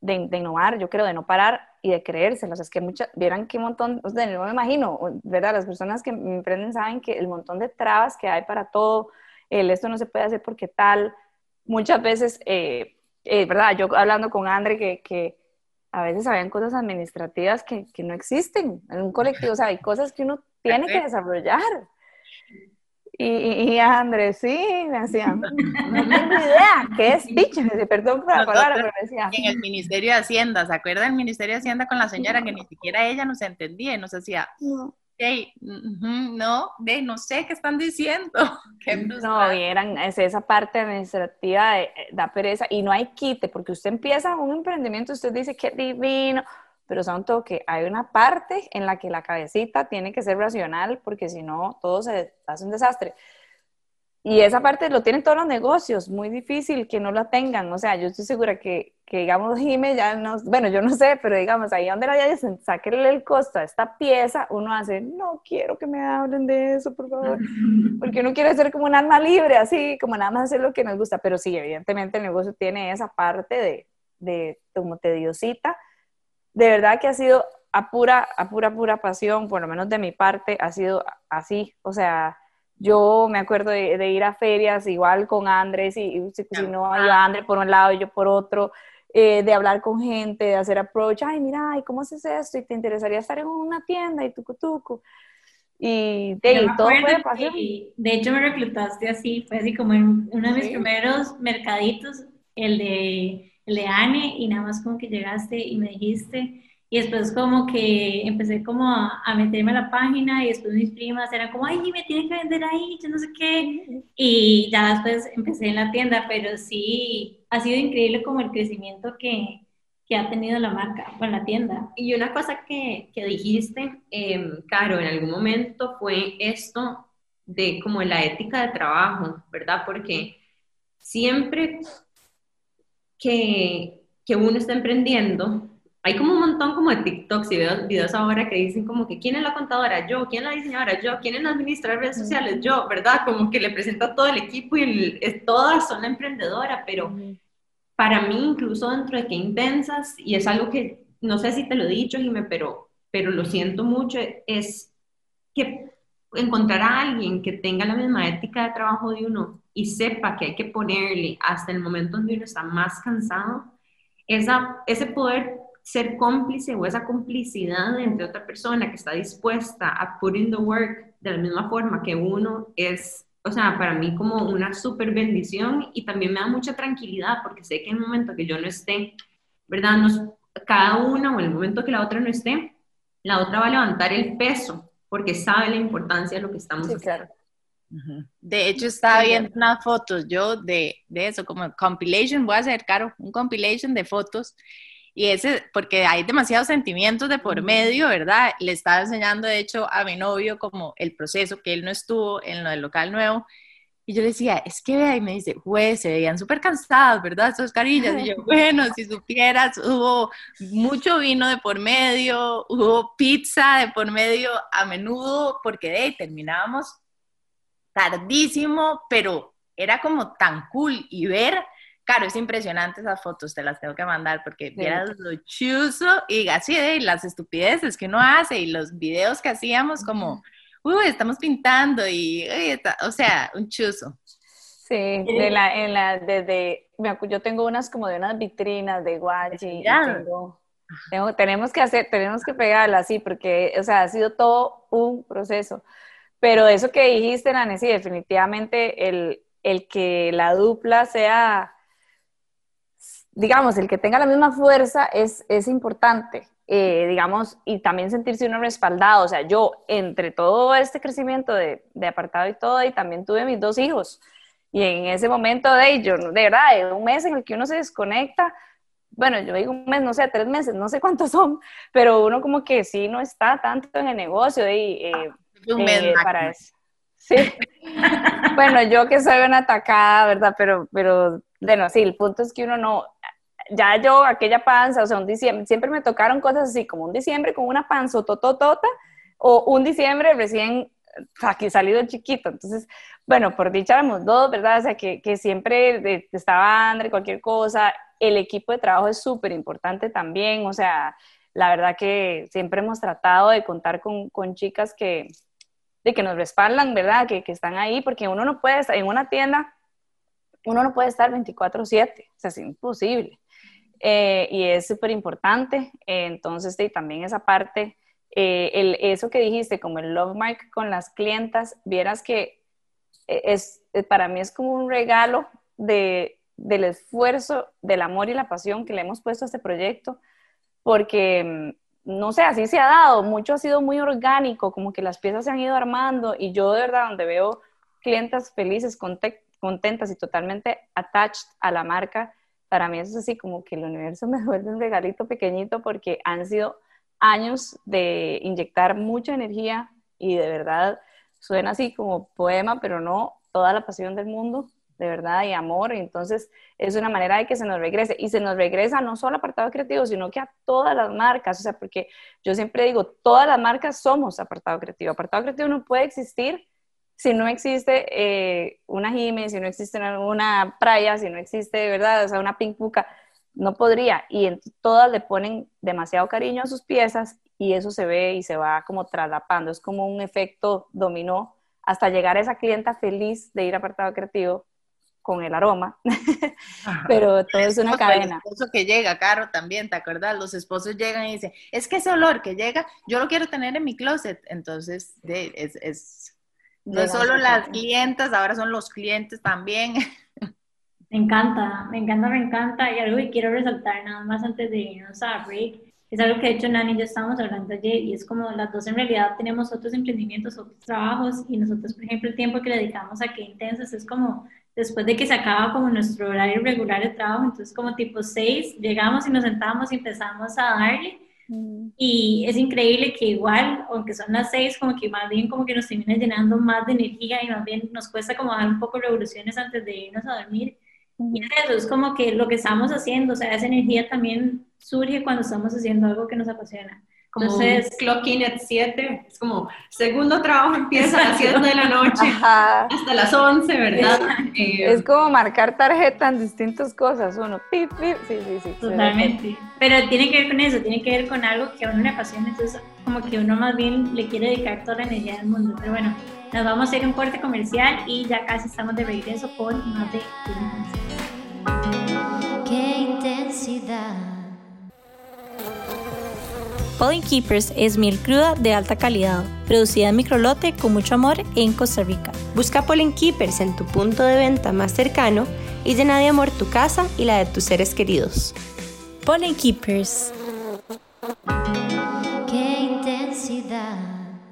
de, de, innovar, yo creo, de no parar y de creérselos. Es que muchas, vieran qué montón, o sea, no me imagino, ¿verdad? Las personas que me emprenden saben que el montón de trabas que hay para todo, el esto no se puede hacer porque tal, muchas veces, eh, eh, ¿verdad? Yo hablando con Andre que, que a veces habían cosas administrativas que, que, no existen en un colectivo, o sea, hay cosas que uno tiene que desarrollar. Y, y, Andrés, sí, me decía, no tengo idea, ¿qué es pitch? Perdón por la palabra, pero me decía. En el Ministerio de Hacienda, ¿se acuerda del Ministerio de Hacienda con la señora que ni siquiera ella nos entendía y nos decía, no. Hey, no, de, no sé qué están diciendo. no, eran, es esa parte administrativa de, da pereza y no hay quite, porque usted empieza un emprendimiento, usted dice qué divino, pero son todo que hay una parte en la que la cabecita tiene que ser racional, porque si no, todo se hace un desastre. Y esa parte lo tienen todos los negocios, muy difícil que no la tengan. O sea, yo estoy segura que, que digamos, Jime ya no, bueno, yo no sé, pero digamos, ahí donde la dicen, sáquenle el costo a esta pieza, uno hace, no quiero que me hablen de eso, por favor, porque uno quiere ser como un alma libre, así, como nada más hacer lo que nos gusta, pero sí, evidentemente el negocio tiene esa parte de, de como tediosita, de verdad que ha sido a pura, a pura, pura pasión, por lo menos de mi parte, ha sido así, o sea, yo me acuerdo de, ir a ferias igual con Andrés, y, si, no iba Andrés por un lado y yo por otro, eh, de hablar con gente, de hacer approach, ay, mira, ¿y cómo haces esto? ¿Y te interesaría estar en una tienda y tucu tucu? Y, de, todo fue pasión. de hecho, me reclutaste así, fue así como en uno de mis primeros mercaditos, el de, Anne, y nada más como que llegaste y me dijiste, y después como que empecé como a, meterme a la página y después mis primas eran como, ay, me tiene que vender ahí, yo no sé qué. Y ya después empecé en la tienda, pero sí, ha sido increíble como el crecimiento que, que ha tenido la marca, con la tienda. Y una cosa que, que dijiste, eh, Caro, en algún momento fue esto de como la ética de trabajo, ¿verdad? Porque siempre que, que uno está emprendiendo, hay como un montón como de TikToks y videos, ahora que dicen como que quién es la contadora, yo, quién es la diseñadora, yo, quién es la administradora de redes sociales, yo, ¿verdad? Como que le presenta a todo el equipo y es, todas son la emprendedora, pero para mí incluso dentro de que intensas, y es algo que no sé si te lo he dicho, Jimé, pero, pero lo siento mucho, es que encontrar a alguien que tenga la misma ética de trabajo de uno y sepa que hay que ponerle hasta el momento donde uno está más cansado, esa, ese poder ser cómplice o esa complicidad entre otra persona que está dispuesta a put in the work de la misma forma que uno es, o sea, para mí como una súper bendición y también me da mucha tranquilidad porque sé que en el momento que yo no esté, ¿verdad? Nos, cada una o en el momento que la otra no esté, la otra va a levantar el peso porque sabe la importancia de lo que estamos haciendo. De hecho, estaba viendo unas fotos yo de, de eso, como compilation, voy a hacer, Caro, un compilation de fotos y ese, porque hay demasiados sentimientos de por medio, ¿verdad? Le estaba enseñando, de hecho, a mi novio como el proceso, que él no estuvo en lo del local nuevo. Y yo le decía, es que vea, y me dice, güey, se veían súper cansados, ¿verdad? Esas carillas. Y yo, bueno, si supieras, hubo mucho vino de por medio, hubo pizza de por medio a menudo, porque de ahí terminábamos tardísimo, pero era como tan cool y ver Claro, es impresionante esas fotos, te las tengo que mandar porque vieras lo chuzo y así de las estupideces que uno hace y los videos que hacíamos como, uy, estamos pintando y, o sea, un chuzo. Sí, de la, en la, desde, yo tengo unas como de unas vitrinas de guachi. Tengo, tenemos que hacer, tenemos que pegarlas, sí, porque, o sea, ha sido todo un proceso. Pero eso que dijiste, Nani, sí, definitivamente el, el que la dupla sea digamos, el que tenga la misma fuerza es, es importante, eh, digamos, y también sentirse uno respaldado. O sea, yo, entre todo este crecimiento de, de, apartado y todo, y también tuve mis dos hijos. Y en ese momento de ello, de verdad, de un mes en el que uno se desconecta, bueno, yo digo un mes, no sé, tres meses, no sé cuántos son, pero uno como que sí no está tanto en el negocio y eh, eh, para eso. Sí. bueno, yo que soy una atacada, ¿verdad? Pero, pero, bueno, sí, el punto es que uno no, ya yo, aquella panza, o sea, un diciembre, siempre me tocaron cosas así, como un diciembre con una panza tototota, o un diciembre recién aquí salido chiquito. Entonces, bueno, por dicha éramos dos, ¿verdad? O sea, que, que siempre estaba André, cualquier cosa. El equipo de trabajo es súper importante también, o sea, la verdad que siempre hemos tratado de contar con, con chicas que, de que nos respaldan, ¿verdad? Que, que están ahí, porque uno no puede estar en una tienda, uno no puede estar 24/7, o sea, es imposible. Eh, y es súper importante, eh, entonces sí, también esa parte, eh, el, eso que dijiste, como el love mark con las clientas, vieras que eh, es, para mí es como un regalo de, del esfuerzo, del amor y la pasión que le hemos puesto a este proyecto, porque mm, no sé, así se ha dado, mucho ha sido muy orgánico, como que las piezas se han ido armando y yo de verdad donde veo clientas felices, conte- contentas y totalmente attached a la marca, para mí eso es así como que el universo me vuelve un regalito pequeñito porque han sido años de inyectar mucha energía y de verdad suena así como poema, pero no toda la pasión del mundo, de verdad, y amor. Entonces es una manera de que se nos regrese. Y se nos regresa no solo apartado creativo, sino que a todas las marcas. O sea, porque yo siempre digo, todas las marcas somos apartado creativo. Apartado creativo no puede existir si no existe eh, una Jiménez, si no existe una, Praya, si no existe, ¿verdad? O sea, una Pink Puka, no podría. Y en, todas le ponen demasiado cariño a sus piezas y eso se ve y se va como traslapando. Es como un efecto dominó hasta llegar a esa clienta feliz de ir a apartado creativo con el aroma. Pero todo es una cadena. El esposo que llega, Caro, también, ¿te acuerdas? Los esposos llegan y dicen, es que ese olor que llega, yo lo quiero tener en mi closet. Entonces, de- es, es- no solo las clientas, ahora son los clientes también. Me encanta, me encanta, me encanta. Y algo que quiero resaltar nada más antes de irnos a break, es algo que de hecho Nani y yo estábamos hablando ayer y es como las dos en realidad tenemos otros emprendimientos, otros trabajos y nosotros, por ejemplo, el tiempo que le dedicamos a qué intensas es como después de que se acaba como nuestro horario regular de trabajo, entonces como tipo 6, llegamos y nos sentamos y empezamos a darle. Y es increíble que igual, aunque son las seis, como que más bien como que nos termina llenando más de energía y más bien nos cuesta como dar un poco revoluciones antes de irnos a dormir. Y es eso, es como que lo que estamos haciendo, o sea, esa energía también surge cuando estamos haciendo algo que nos apasiona. Como Entonces, un clock in at 7, es como segundo trabajo empieza a las 7 de la noche Ajá. hasta las 11, ¿verdad? Eh, Es como marcar tarjeta en distintas cosas. Uno, pip, pip. Sí, sí, sí. totalmente. Pero tiene que ver con eso, tiene que ver con algo que a uno le apasiona, entonces como que uno más bien le quiere dedicar toda la energía del mundo. Pero bueno, nos vamos a ir a un corte comercial y ya casi estamos de regreso con más de Qué intensidad. Pollen Keepers es miel cruda de alta calidad, producida en microlote con mucho amor en Costa Rica. Busca Pollen Keepers en tu punto de venta más cercano y llena de amor tu casa y la de tus seres queridos. Pollen Keepers. Qué intensidad.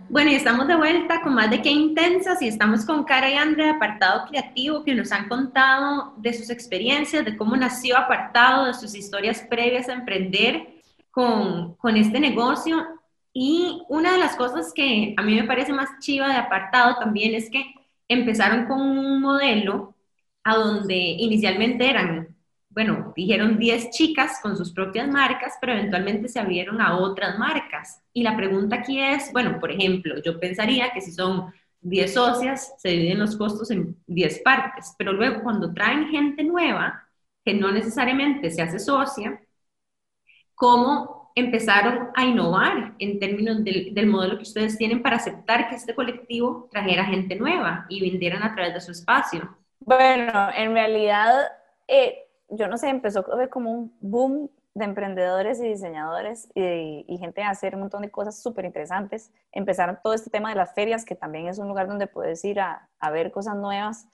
Bueno, y estamos de vuelta con más de qué intensas y estamos con Cara y Andrea de Apartado Creativo que nos han contado de sus experiencias, de cómo nació Apartado, de sus historias previas a emprender con, con este negocio. Y una de las cosas que a mí me parece más chiva de Apartado también es que empezaron con un modelo a donde inicialmente eran, bueno, dijeron 10 chicas con sus propias marcas, pero eventualmente se abrieron a otras marcas. Y la pregunta aquí es, bueno, por ejemplo, yo pensaría que si son 10 socias, se dividen los costos en 10 partes, pero luego cuando traen gente nueva, que no necesariamente se hace socia, ¿cómo empezaron a innovar en términos del, del modelo que ustedes tienen para aceptar que este colectivo trajera gente nueva y vendieran a través de su espacio? Bueno, en realidad, eh, yo no sé, empezó como un boom de emprendedores y diseñadores y, y gente a hacer un montón de cosas súper interesantes. Empezaron todo este tema de las ferias, que también es un lugar donde puedes ir a, a ver cosas nuevas.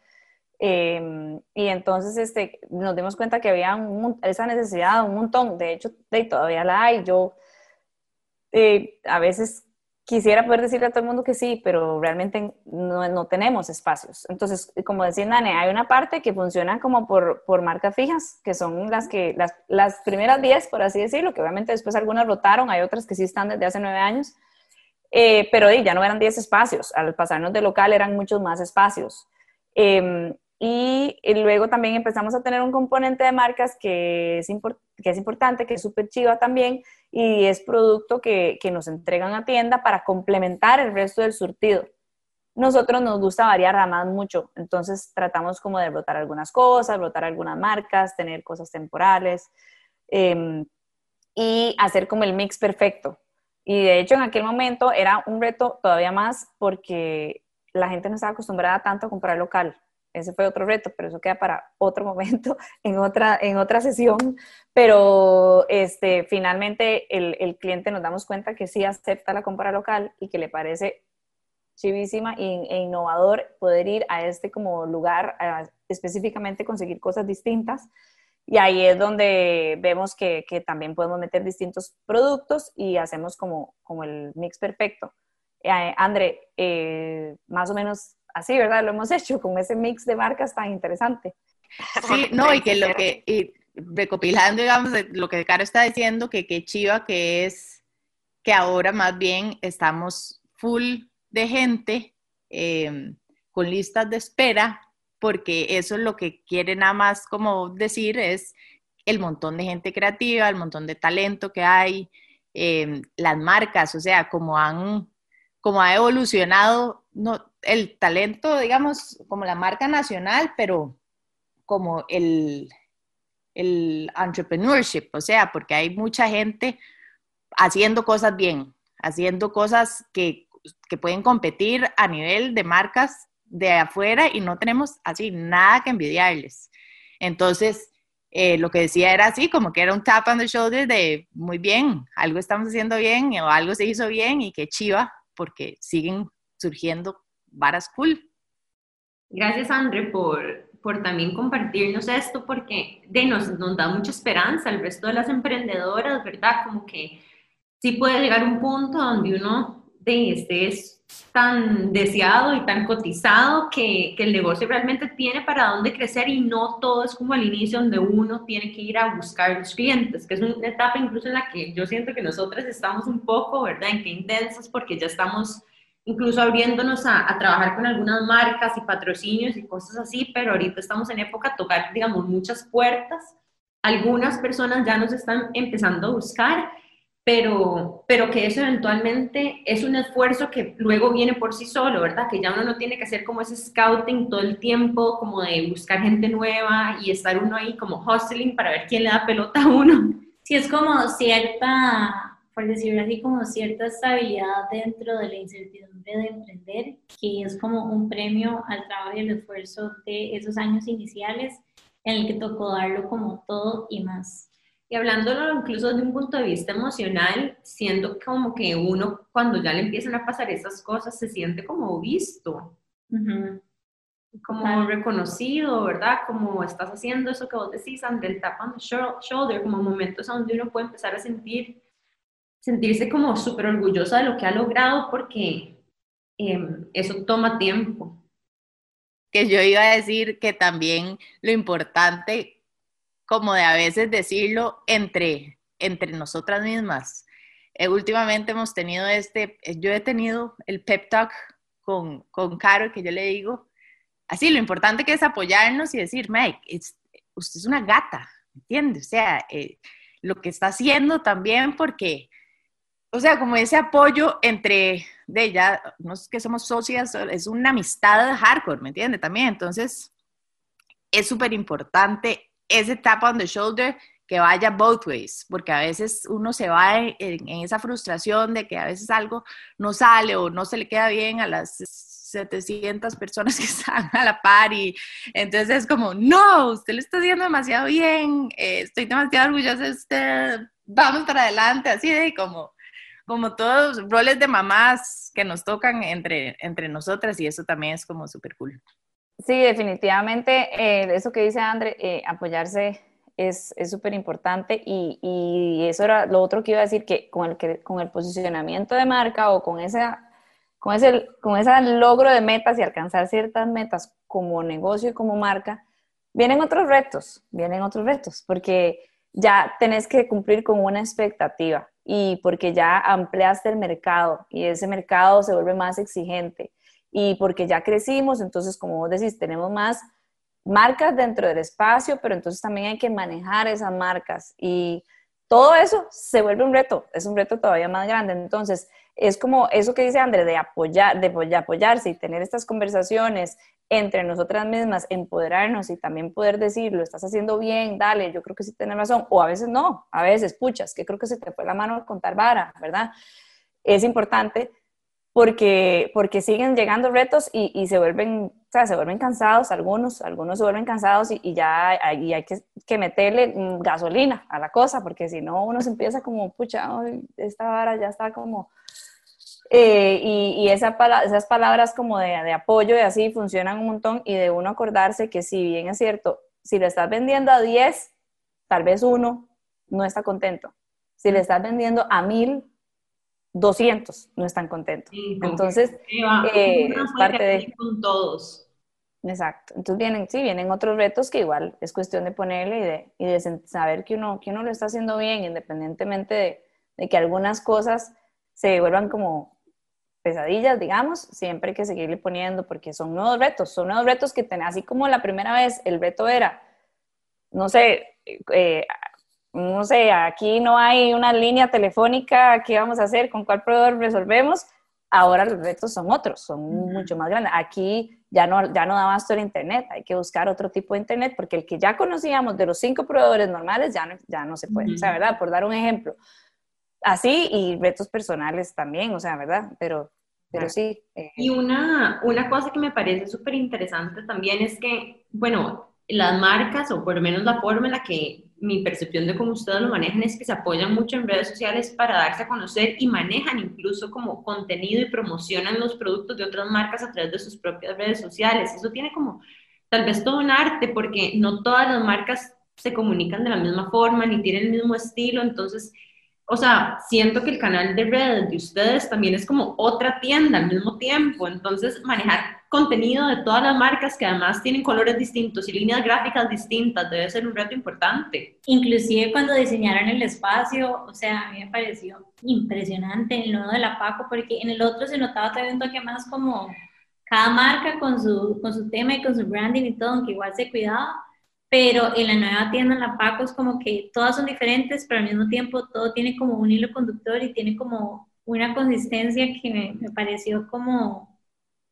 Eh, y entonces este, nos dimos cuenta que había un, esa necesidad, un montón. De hecho, de, todavía la hay. Yo eh, a veces quisiera poder decirle a todo el mundo que sí, pero realmente no, no tenemos espacios. Entonces, como decía Nane, hay una parte que funciona como por, por marcas fijas, que son las que las, las primeras 10, por así decirlo, que obviamente después algunas rotaron, hay otras que sí están desde hace nueve años, eh, pero ya no eran 10 espacios, al pasarnos de local eran muchos más espacios. Em, y, luego también empezamos a tener un componente de marcas que es, que es importante, que es súper chiva también, y es producto que, que, nos entregan a tienda para complementar el resto del surtido. Nosotros nos gusta variar además mucho, entonces tratamos como de brotar algunas cosas, brotar algunas marcas, tener cosas temporales em, y hacer como el mix perfecto. Y de hecho en aquel momento era un reto todavía más porque la gente no estaba acostumbrada tanto a comprar local ese fue otro reto, pero eso queda para otro momento, en otra, en otra sesión. Pero este, finalmente el, el cliente nos damos cuenta que sí acepta la compra local y que le parece chivísima e, innovador poder ir a este como lugar, específicamente conseguir cosas distintas. Y ahí es donde vemos que, que, también podemos meter distintos productos y hacemos como, como el mix perfecto. Eh, André, eh, más o menos así, ¿verdad? Lo hemos hecho con ese mix de marcas tan interesante. Sí, no, y que lo que, y recopilando, digamos, lo que Caro está diciendo, que qué chiva que es que ahora más bien estamos full de gente em, con listas de espera, porque eso es lo que quiere nada más como decir es el montón de gente creativa, el montón de talento que hay, em, las marcas, o sea, como han, como ha evolucionado no, el talento, digamos, como la marca nacional, pero como el, el entrepreneurship, o sea, porque hay mucha gente haciendo cosas bien, haciendo cosas que, que pueden competir a nivel de marcas de afuera y no tenemos así nada que envidiarles. Entonces, eh, lo que decía era así, como que era un tap on the shoulder de muy bien, algo estamos haciendo bien o algo se hizo bien y que chiva, porque siguen surgiendo varas cool. Gracias, André, por, por también compartirnos esto, porque de, nos, nos da mucha esperanza al resto de las emprendedoras, ¿verdad? Como que sí puede llegar un punto donde uno de este es tan deseado y tan cotizado que, que, el negocio realmente tiene para dónde crecer y no todo es como al inicio donde uno tiene que ir a buscar los clientes, que es una etapa incluso en la que yo siento que nosotras estamos un poco, ¿verdad? En que intensas porque ya estamos incluso abriéndonos a, a, trabajar con algunas marcas y patrocinios y cosas así, pero ahorita estamos en época de tocar, digamos, muchas puertas. Algunas personas ya nos están empezando a buscar, pero, pero que eso eventualmente es un esfuerzo que luego viene por sí solo, ¿verdad? Que ya uno no tiene que hacer como ese scouting todo el tiempo, como de buscar gente nueva y estar uno ahí como hustling para ver quién le da pelota a uno. Sí, es como cierta por decirlo así, como cierta estabilidad dentro de la incertidumbre de emprender, que es como un premio al trabajo y el esfuerzo de esos años iniciales en el que tocó darlo como todo y más. Y hablándolo incluso desde un punto de vista emocional, siendo como que uno cuando ya le empiezan a pasar esas cosas se siente como visto, como reconocido, ¿verdad? Como estás haciendo eso que vos decís, ante el tap on the shoulder, como momentos donde uno puede empezar a sentir sentirse como súper orgullosa de lo que ha logrado porque em, eso toma tiempo. Que yo iba a decir que también lo importante, como de a veces decirlo entre, entre nosotras mismas. Eh, últimamente hemos tenido este, yo he tenido el pep talk con, con Caro, que yo le digo, así, lo importante que es apoyarnos y decir, Mike, usted es una gata, ¿entiende? O sea, eh, lo que está haciendo también porque o sea, como ese apoyo entre, de ella, no es que somos socias, es una amistad hardcore, ¿me entiende? También, entonces, es súper importante ese tap on the shoulder que vaya both ways, porque a veces uno se va en, en, esa frustración de que a veces algo no sale o no se le queda bien a las 700 personas que están a la par y entonces es como, no, usted lo está haciendo demasiado bien, eh, estoy demasiado orgullosa de usted, vamos para adelante, así de como como todos roles de mamás que nos tocan entre, entre nosotras y eso también es como súper cool. Sí, definitivamente, eh, eso que dice André, eh, apoyarse es súper importante y, y, eso era lo otro que iba a decir, que con el, que, con el posicionamiento de marca o con, esa, con, ese, con ese logro de metas y alcanzar ciertas metas como negocio y como marca, vienen otros retos, vienen otros retos, porque ya tenés que cumplir con una expectativa y porque ya ampliaste el mercado y ese mercado se vuelve más exigente y porque ya crecimos, entonces como vos decís, tenemos más marcas dentro del espacio, pero entonces también hay que manejar esas marcas y todo eso se vuelve un reto, es un reto todavía más grande. Entonces, es como eso que dice André, de, apoyar, de apoyarse y tener estas conversaciones entre nosotras mismas, empoderarnos y también poder decir, lo estás haciendo bien, dale, yo creo que sí tienes razón, o a veces no, a veces, puchas, que creo que se te fue la mano contar vara, ¿verdad? Es importante porque, porque siguen llegando retos y, y se vuelven, se vuelven cansados algunos, algunos se vuelven cansados y, y ya hay, hay que, meterle gasolina a la cosa, porque si no uno se empieza como, pucha, esta vara ya está como eh, y, esa, esas palabras como de, de, apoyo y así funcionan un montón y de uno acordarse que si bien es cierto, si le estás vendiendo a 10, tal vez uno no está contento. Si le estás vendiendo a 1000, 200 no están contentos. Entonces, eh, es parte de... Con todos. Exacto. Entonces vienen, sí, vienen otros retos que igual es cuestión de ponerle y de, y de saber que uno, que uno lo está haciendo bien, independientemente de, de que algunas cosas se vuelvan como pesadillas, digamos, siempre hay que seguirle poniendo porque son nuevos retos, son nuevos retos que tenés, así como la primera vez el reto era, no sé, eh, no sé, aquí no hay una línea telefónica, ¿qué vamos a hacer? ¿Con cuál proveedor resolvemos? Ahora los retos son otros, son mucho más grandes. Aquí ya no, ya no da más el Internet, hay que buscar otro tipo de Internet porque el que ya conocíamos de los cinco proveedores normales ya no, ya no se puede, o sea, ¿verdad? Por dar un ejemplo. Así y retos personales también, o sea, ¿verdad? Pero pero sí. Eh, y una, una cosa que me parece súper interesante también es que, bueno, las marcas, o por lo menos la forma en la que mi percepción de cómo ustedes lo manejan es que se apoyan mucho en redes sociales para darse a conocer y manejan incluso como contenido y promocionan los productos de otras marcas a través de sus propias redes sociales. Eso tiene como tal vez todo un arte porque no todas las marcas se comunican de la misma forma ni tienen el mismo estilo, entonces o sea, siento que el canal de redes de ustedes también es como otra tienda al mismo tiempo. Entonces, manejar contenido de todas las marcas que además tienen colores distintos y líneas gráficas distintas debe ser un reto importante. Inclusive cuando diseñaron el espacio, o sea, a mí me pareció impresionante el nuevo de la Paco, porque en el otro se notaba todavía un más como cada marca con su, con su tema y con su branding y todo, aunque igual se cuidaba pero en la nueva tienda, en la Paco, es como que todas son diferentes, pero al mismo tiempo todo tiene como un hilo conductor y tiene como una consistencia que me, pareció como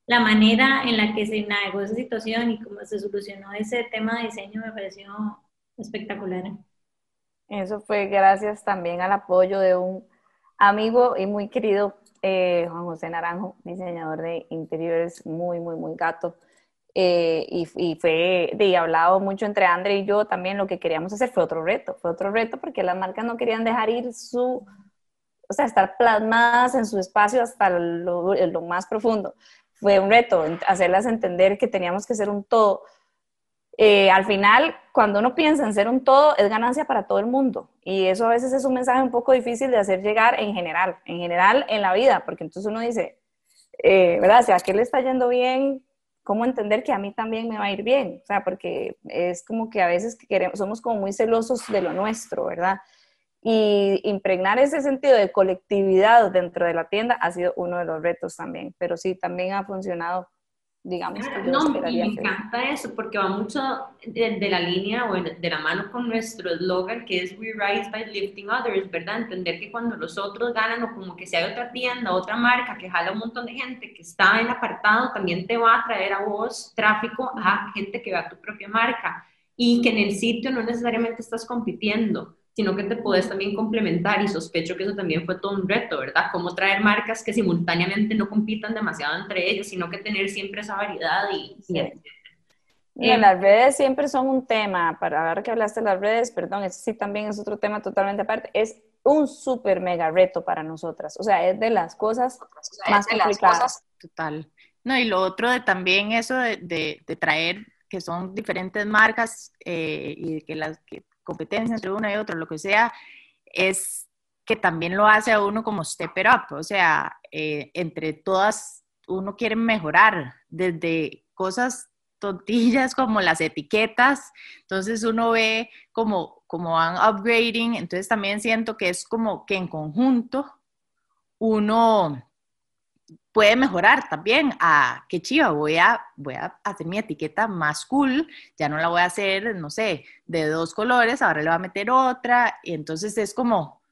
la manera en la que se navegó esa situación y cómo se solucionó ese tema de diseño me pareció espectacular. Eso fue gracias también al apoyo de un amigo y muy querido, eh, Juan José Naranjo, diseñador de interiores, muy, muy, muy gato. Eh, y, y, fue de hablado mucho entre André y yo también lo que queríamos hacer fue otro reto, fue otro reto porque las marcas no querían dejar ir su, o sea, estar plasmadas en su espacio hasta lo, lo más profundo. Fue un reto hacerlas entender que teníamos que ser un todo. Eh, al final, cuando uno piensa en ser un todo, es ganancia para todo el mundo. Y eso a veces es un mensaje un poco difícil de hacer llegar en general, en general en la vida, porque entonces uno dice, eh, ¿verdad? Si a qué le está yendo bien, cómo entender que a mí también me va a ir bien, o sea, porque es como que a veces queremos, somos como muy celosos de lo nuestro, ¿verdad? Y impregnar ese sentido de colectividad dentro de la tienda ha sido uno de los retos también, pero sí, también ha funcionado digamos. Que no, me encanta eso porque va mucho de, la línea o de la mano con nuestro eslogan que es We Rise by Lifting Others, ¿verdad? Entender que cuando los otros ganan o como que si hay otra tienda, otra marca que jala un montón de gente que está en apartado, también te va a traer a vos tráfico a gente que vea tu propia marca y que en el sitio no necesariamente estás compitiendo sino que te puedes también complementar y sospecho que eso también fue todo un reto, ¿verdad? Cómo traer marcas que simultáneamente no compitan demasiado entre ellos, sino que tener siempre esa variedad y... y en las redes siempre son un tema, para ver que hablaste de las redes, perdón, ese sí también es otro tema totalmente aparte, es un súper mega reto para nosotras, o sea, es de las cosas más complicadas. Total. No, y lo otro de también eso de, de, traer que son diferentes marcas eh, y que las que competencia entre uno y otro, lo que sea, es que también lo hace a uno como step up, o sea, eh, entre todas uno quiere mejorar, desde cosas tontillas como las etiquetas, entonces uno ve como, como van upgrading, entonces también siento que es como que en conjunto uno puede mejorar también a qué chiva, voy a, voy a hacer mi etiqueta más cool, ya no la voy a hacer, no sé, de dos colores, ahora le voy a meter otra, y entonces es como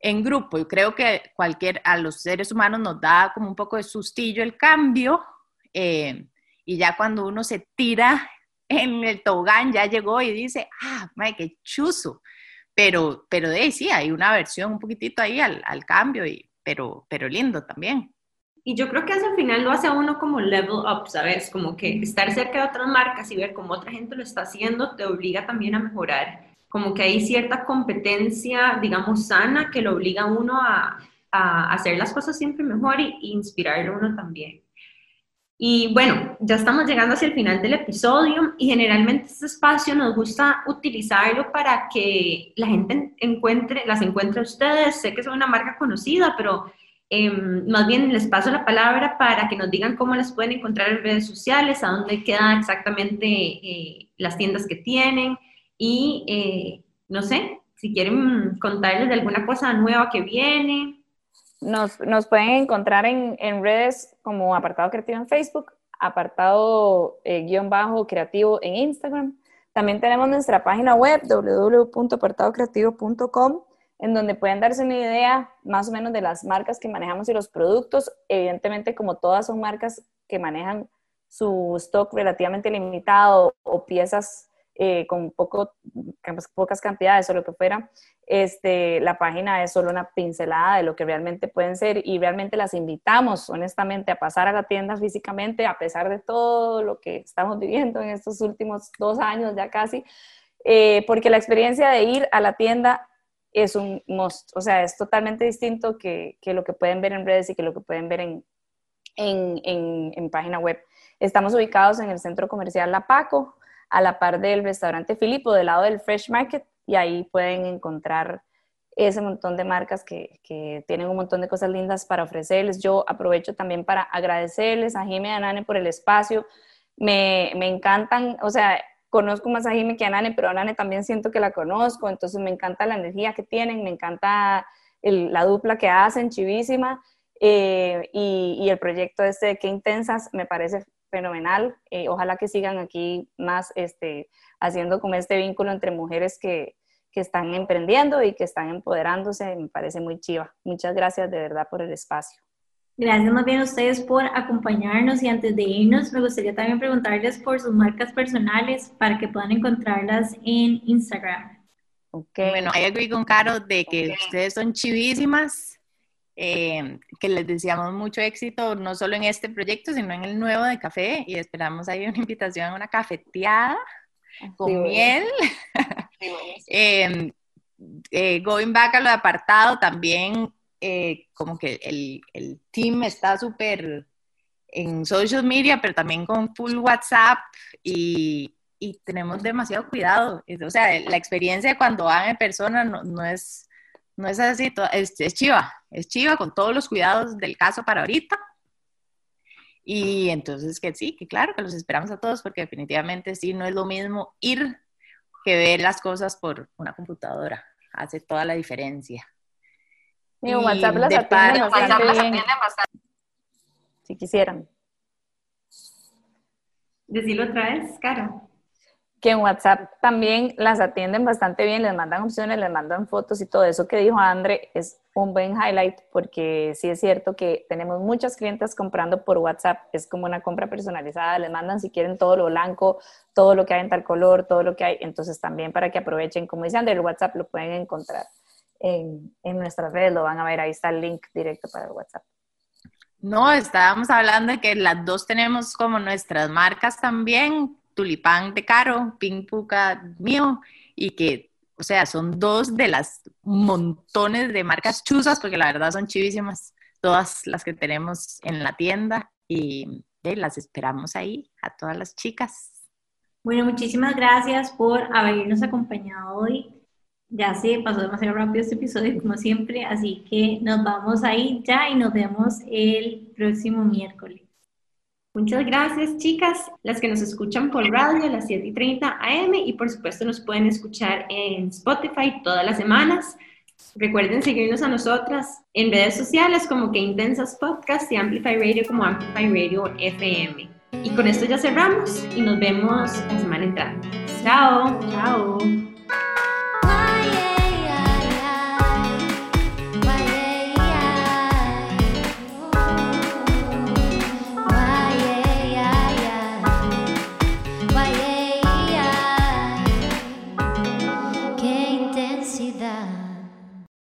en grupo. Yo creo que cualquier, a los seres humanos nos da como un poco de sustillo el cambio, eh, y ya cuando uno se tira en el tobogán, ya llegó y dice, ah, may, qué chuzo. Pero, pero de ahí sí, hay una versión un poquitito ahí al, al cambio, y, pero, pero lindo también. Y yo creo que eso al final lo hace a uno como level up, ¿sabes? Como que estar cerca de otras marcas y ver cómo otra gente lo está haciendo te obliga también a mejorar. Como que hay cierta competencia, digamos, sana que lo obliga a uno a, a hacer las cosas siempre mejor y inspirarle a uno también. Y bueno, ya estamos llegando hacia el final del episodio y generalmente este espacio nos gusta utilizarlo para que la gente encuentre, las encuentre a ustedes. Sé que son una marca conocida, pero Em, más bien les paso la palabra para que nos digan cómo las pueden encontrar en redes sociales, a dónde quedan exactamente eh, las tiendas que tienen y eh, no sé, si quieren contarles de alguna cosa nueva que viene. Nos, nos pueden encontrar en, en, redes como apartado creativo en Facebook, apartado eh, guion bajo creativo en Instagram. También tenemos nuestra página web www.apartadocreativo.com en donde pueden darse una idea más o menos de las marcas que manejamos y los productos. Evidentemente, como todas son marcas que manejan su stock relativamente limitado o piezas eh, con poco, pues, pocas cantidades o lo que fuera, este, la página es solo una pincelada de lo que realmente pueden ser y realmente las invitamos honestamente a pasar a la tienda físicamente a pesar de todo lo que estamos viviendo en estos últimos dos años ya casi, eh, porque la experiencia de ir a la tienda es un must, o sea, es totalmente distinto que, que, lo que pueden ver en redes y que lo que pueden ver en, en, en, página web. Estamos ubicados en el centro comercial La Paco, a la par del restaurante Filipo, del lado del Fresh Market, y ahí pueden encontrar ese montón de marcas que, que, tienen un montón de cosas lindas para ofrecerles. Yo aprovecho también para agradecerles a Jimmy y a Nane por el espacio. Me, me encantan, o sea, conozco más a Jimmy que a Nane, pero a Nane también siento que la conozco, entonces me encanta la energía que tienen, me encanta la dupla que hacen, chivísima, eh, y, el proyecto este de Qué Intensas me parece fenomenal. Eh, ojalá que sigan aquí más este, haciendo como este vínculo entre mujeres que, que están emprendiendo y que están empoderándose, me parece muy chiva. Muchas gracias de verdad por el espacio. Gracias más bien a ustedes por acompañarnos y antes de irnos me gustaría también preguntarles por sus marcas personales para que puedan encontrarlas en Instagram. Okay. Bueno, hay agree con Caro de que ustedes son chivísimas, eh, que les deseamos mucho éxito no solo en este proyecto, sino en el nuevo de café y esperamos ahí una invitación a una cafeteada con miel. eh, eh, going back a lo de apartado, también eh, como que el, el team está súper en social media, pero también con full WhatsApp y, y, tenemos demasiado cuidado. O sea, la experiencia cuando van en persona no, no es, no es así, es, es, chiva, es chiva con todos los cuidados del caso para ahorita. Y entonces que sí, que claro, que los esperamos a todos porque definitivamente sí, no es lo mismo ir que ver las cosas por una computadora. Hace toda la diferencia. Y WhatsApp las atienden bastante bien. Si quisieran. Decirlo otra vez, cara. Que en WhatsApp también las atienden bastante bien, les mandan opciones, les mandan fotos y todo eso que dijo Andre es un buen highlight porque sí es cierto que tenemos muchas clientes comprando por WhatsApp, es como una compra personalizada, les mandan si quieren todo lo blanco, todo lo que hay en tal color, todo lo que hay, entonces también para que aprovechen, como dice Andre, el WhatsApp lo pueden encontrar en, en nuestras redes, lo van a ver, ahí está el link directo para el WhatsApp. No, estábamos hablando de que las dos tenemos como nuestras marcas también, Tulipán de Caro, Pink Puka mío, y que, o sea, son dos de las montones de marcas chuzas, porque la verdad son chivísimas, todas las que tenemos en la tienda, y las esperamos ahí a todas las chicas. Bueno, muchísimas gracias por habernos acompañado hoy Ya se pasó demasiado rápido este episodio, como siempre, así que nos vamos ahí ya y nos vemos el próximo miércoles. Muchas gracias, chicas, las que nos escuchan por radio a las 7 y 30 AM y por supuesto nos pueden escuchar en Spotify todas las semanas. Recuerden seguirnos a nosotras en redes sociales como que Intensas Podcast y Amplify Radio como Amplify Radio FM. Y con esto ya cerramos y nos vemos la semana entrante. Chao. Chao.